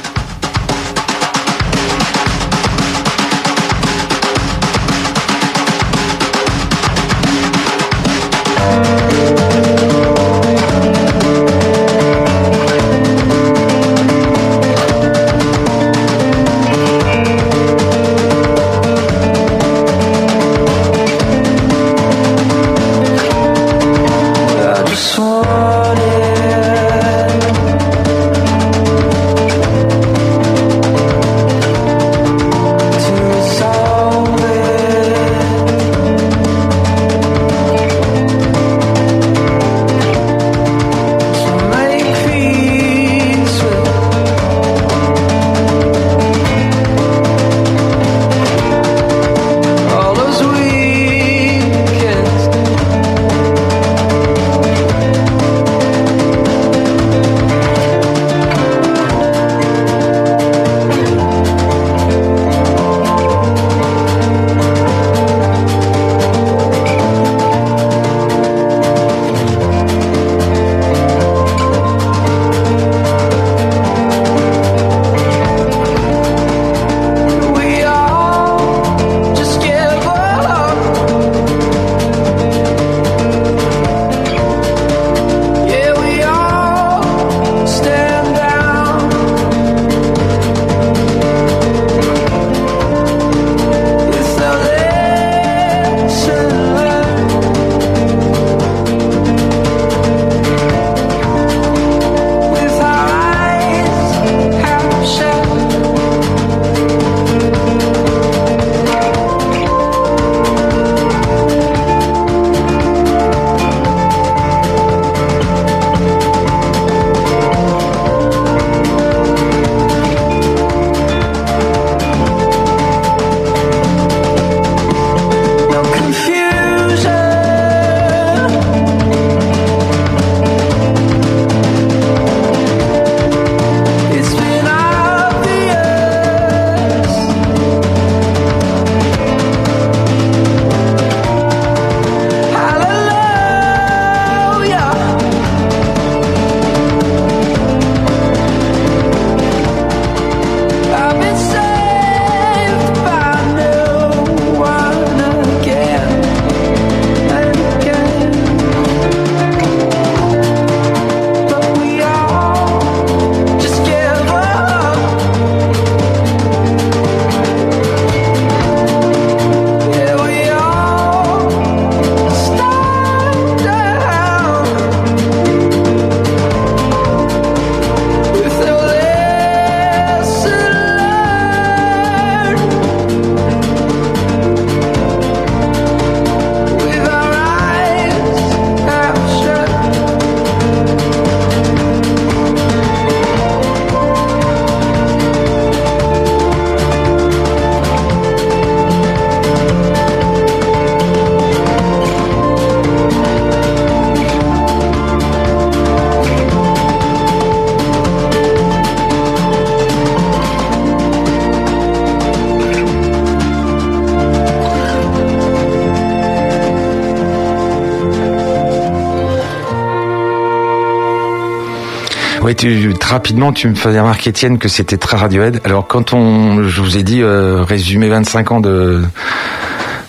D: Tu, rapidement, tu me faisais remarquer, Étienne, que c'était très Radiohead. Alors, quand on, je vous ai dit, euh, résumé 25 ans de,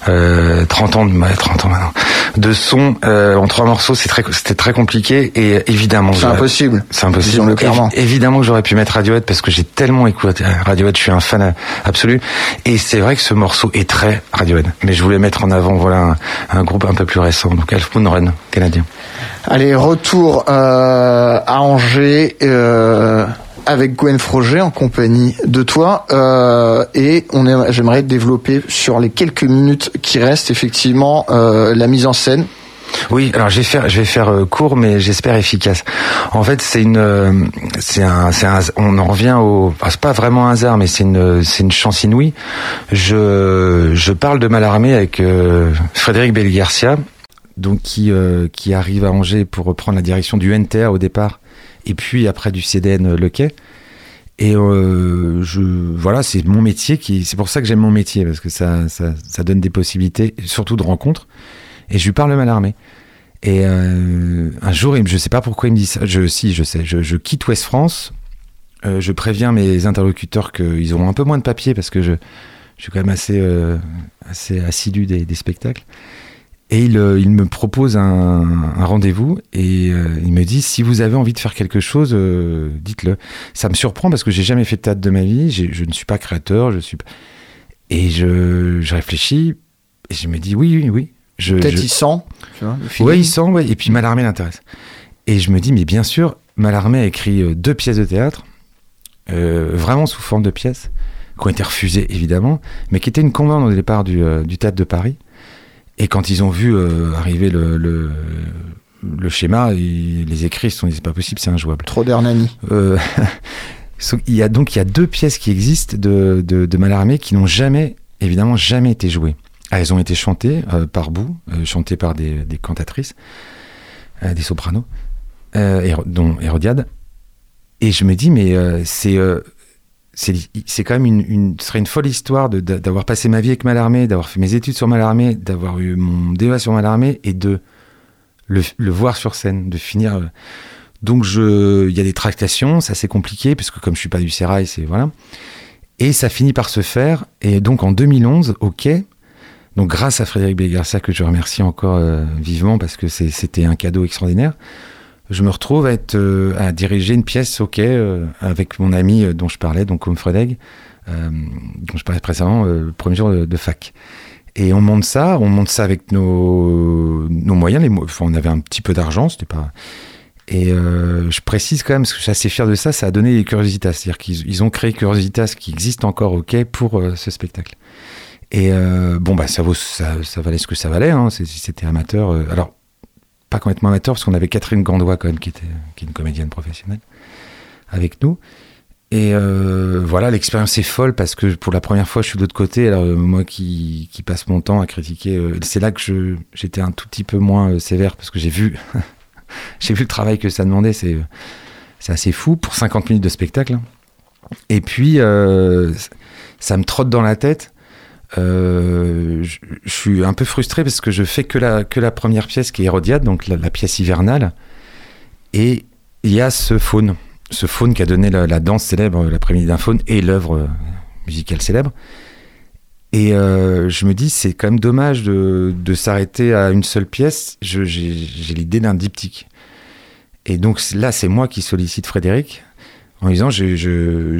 D: euh, 30 ans de, ouais, 30 ans maintenant, de son euh, en trois morceaux, c'est très, c'était très compliqué et évidemment.
C: C'est impossible.
D: C'est impossible.
C: Disons-le clairement.
D: Évi- évidemment que j'aurais pu mettre Radiohead parce que j'ai tellement écouté Radiohead, je suis un fan euh, absolu. Et c'est vrai que ce morceau est très Radiohead. Mais je voulais mettre en avant, voilà, un, un groupe un peu plus récent, donc Elf Moon Run, canadien.
C: Allez, retour euh, à Angers euh, avec Gwen Froger en compagnie de toi. Euh, et on j'aimerais développer sur les quelques minutes qui restent effectivement euh, la mise en scène.
D: Oui, alors je vais faire, je vais faire euh, court, mais j'espère efficace. En fait, c'est une, euh, c'est un, c'est un, on en revient au, c'est pas vraiment un hasard, mais c'est une, c'est une chance inouïe. Je, je parle de Malarmé avec euh, Frédéric Belgarcia, donc qui, euh, qui arrive à Angers pour reprendre la direction du NTA au départ, et puis après du CDN Le Quai. Et euh, je, voilà, c'est mon métier qui, c'est pour ça que j'aime mon métier parce que ça, ça, ça donne des possibilités, surtout de rencontres. Et je lui parle de Malarmé. Et euh, un jour, je sais pas pourquoi il me dit ça. Je, si, je sais. Je, je quitte Ouest France. Euh, je préviens mes interlocuteurs qu'ils auront un peu moins de papier parce que je, je suis quand même assez, euh, assez assidu des, des spectacles. Et il, euh, il me propose un, un rendez-vous et euh, il me dit si vous avez envie de faire quelque chose, euh, dites-le. Ça me surprend parce que j'ai jamais fait de théâtre de ma vie. Je ne suis pas créateur. Je suis pas- et je, je réfléchis et je me dis oui, oui, oui. Je,
C: Peut-être
D: je-
C: il sent.
D: Ouais, il sent, ouais. Et puis Mallarmé l'intéresse. Et je me dis, mais bien sûr, Mallarmé a écrit deux pièces de théâtre, euh, vraiment sous forme de pièces, qui ont été refusées évidemment, mais qui étaient une convente au départ du, du théâtre de Paris. Et quand ils ont vu euh, arriver le, le, le schéma, ils- les écrits se sont dit, c'est pas possible, c'est injouable.
C: Trop d'Hernani.
D: Euh, [laughs] il y a donc il y a deux pièces qui existent de, de, de Mallarmé qui n'ont jamais, évidemment, jamais été jouées. Ah, elles ont été chantées euh, par bout, chantées par des, des cantatrices, des sopranos, dont Hérodiade. Et je me dis, mais c'est c'est quand même une, ce serait une folle histoire d'avoir passé ma vie avec Mallarmé, d'avoir fait mes études sur Mallarmé, d'avoir eu mon DEA sur Mallarmé et de le, voir sur scène, de finir. euh, donc je, il y a des tractations, ça c'est compliqué parce que comme je suis pas du Sérail, c'est voilà. Et ça finit par se faire. Et donc en 2011, au Quai, donc grâce à Frédéric Bégarcia que je remercie encore euh, vivement parce que c'était un cadeau extraordinaire, je me retrouve à, euh, diriger une pièce au Quai euh, avec mon ami euh, dont je parlais, donc euh, dont je parlais précédemment, le premier jour de, fac. Et on monte ça, on monte ça avec nos, moyens. Les, on avait un petit peu d'argent, c'était pas. Et je précise quand même, parce que je suis assez fier de ça, ça a donné Curiositas. C'est-à-dire qu'ils ils ont créé Curiositas qui existe encore au quai pour ce spectacle. Et bon, bah, ça, valait ce que ça valait. Hein, c'était amateur. alors, pas complètement amateur, parce qu'on avait Catherine Gandois, quand même, qui, était, qui est une comédienne professionnelle, avec nous. Et euh, voilà, l'expérience est folle parce que pour la première fois, je suis de l'autre côté. Alors, euh, moi qui, qui passe mon temps à critiquer, euh, c'est là que j'étais un tout petit peu moins sévère parce que j'ai vu, [laughs] vu le travail que ça demandait. C'est c'est assez fou pour 50 minutes de spectacle. hein. Et puis, ça me trotte dans la tête. Euh, je, suis un peu frustré parce que je fais que la, que la première pièce qui est Hérodiade, donc la, pièce hivernale. Et il y a ce faune, ce faune qui a donné la, danse célèbre, l'après-midi d'un faune, et l'œuvre musicale célèbre. Et euh, je me dis, c'est quand même dommage de, de s'arrêter à une seule pièce. J'ai l'idée d'un diptyque. Et donc là, c'est moi qui sollicite Frédéric en disant, je,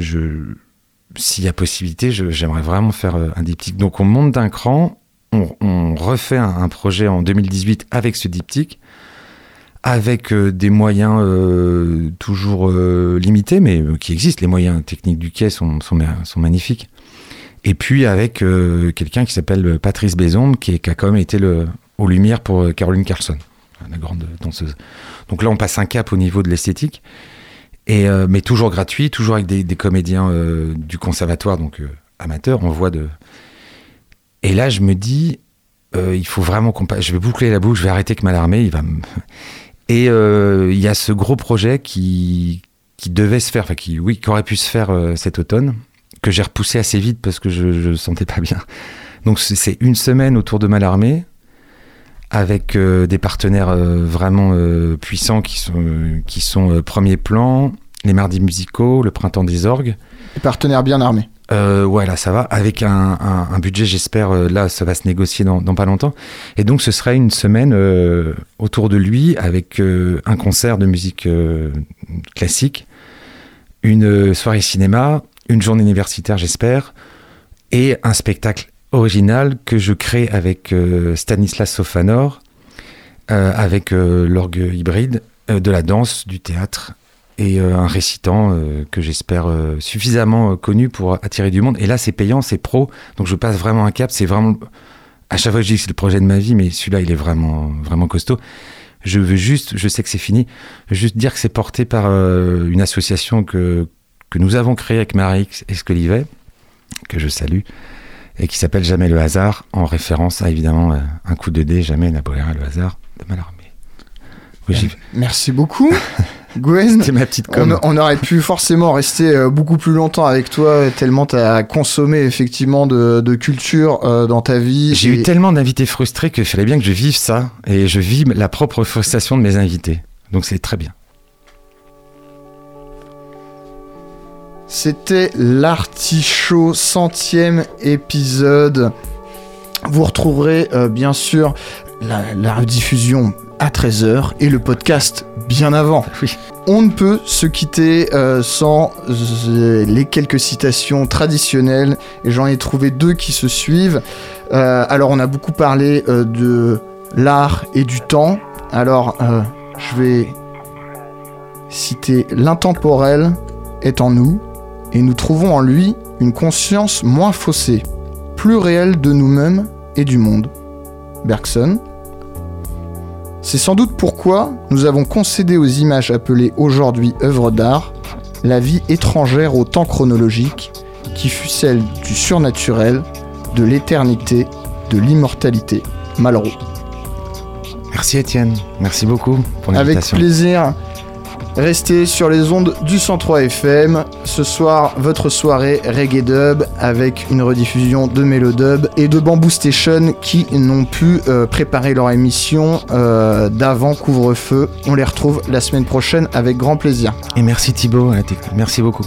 D: s'il y a possibilité, j'aimerais vraiment faire euh, un diptyque. Donc on monte d'un cran, on, refait un, projet en 2018 avec ce diptyque, avec euh, des moyens euh, toujours limités, mais qui existent. Les moyens techniques du quai sont, sont, ma- sont magnifiques. Et puis avec quelqu'un qui s'appelle Patrice Bézombe, qui, a quand même été aux Lumières pour Caroline Carlson, la grande danseuse. Donc là, on passe un cap au niveau de l'esthétique. Et, euh, mais toujours gratuit, toujours avec des, comédiens euh, du conservatoire, donc euh, amateurs, on voit de. Et là, je me dis, il faut vraiment qu'on. Je vais boucler la boucle, je vais arrêter avec Malarmé, il va me. [laughs] Et il y a ce gros projet qui, qui devait se faire, enfin qui, oui, qui aurait pu se faire cet automne, que j'ai repoussé assez vite parce que je, le sentais pas bien. Donc c'est une semaine autour de Malarmé, avec euh, des partenaires euh, vraiment euh, puissants qui sont, qui sont premier plan. les mardis musicaux, le printemps des orgues.
C: Les partenaires bien armés.
D: Euh, ouais, là, ça va. Avec un, un- un budget, j'espère, euh, là, ça va se négocier dans, dans pas longtemps. Et donc, ce serait une semaine euh, autour de lui avec un concert de musique classique, une soirée cinéma, une journée universitaire, j'espère, et un spectacle original que je crée avec euh, Stanislas Sofanor, euh, avec euh, l'orgue hybride, de la danse, du théâtre et un récitant que j'espère suffisamment connu pour attirer du monde. Et là, c'est payant, c'est pro, donc je passe vraiment un cap. C'est vraiment à chaque fois je dis que c'est le projet de ma vie, mais celui-là, il est vraiment vraiment costaud. Je veux juste, je sais que c'est fini, juste dire que c'est porté par une association que que nous avons créée avec Marie Escolivet, que je salue, et qui s'appelle Jamais le hasard, en référence à évidemment euh, un coup de dé, jamais n'abolira le hasard de Mallarmé. Oui, j'y-
C: Merci beaucoup, [laughs] Gwen.
D: ma petite
C: On,
D: com.
C: on aurait pu forcément rester euh, beaucoup plus longtemps avec toi, tellement tu as consommé effectivement de, de culture euh, dans ta vie.
D: J'ai
C: Et
D: eu tellement d'invités frustrés qu'il fallait bien que je vive ça et je vis la propre frustration de mes invités. Donc c'est très bien.
C: C'était l'artichaut centième épisode. Vous retrouverez euh, bien sûr la, la rediffusion à 13h et le podcast bien avant. [laughs]
D: Oui.
C: On ne peut se quitter euh, sans euh, les quelques citations traditionnelles et j'en ai trouvé deux qui se suivent. Euh, alors on a beaucoup parlé de l'art et du temps. Alors je vais citer l'intemporel est en nous et nous trouvons en lui une conscience moins faussée, plus réelle de nous-mêmes et du monde. Bergson. C'est sans doute pourquoi nous avons concédé aux images appelées aujourd'hui œuvres d'art la vie étrangère au temps chronologique qui fut celle du surnaturel, de l'éternité, de l'immortalité. Malraux.
D: Merci Étienne. Merci beaucoup pour
C: Avec
D: l'invitation.
C: plaisir. Restez sur les ondes du 103 FM. Ce soir, votre soirée reggae dub avec une rediffusion de Mélodub et de Bamboo Station qui n'ont pu euh, préparer leur émission euh, d'avant couvre-feu. On les retrouve la semaine prochaine avec grand plaisir.
D: Et merci Thibaut. Merci beaucoup.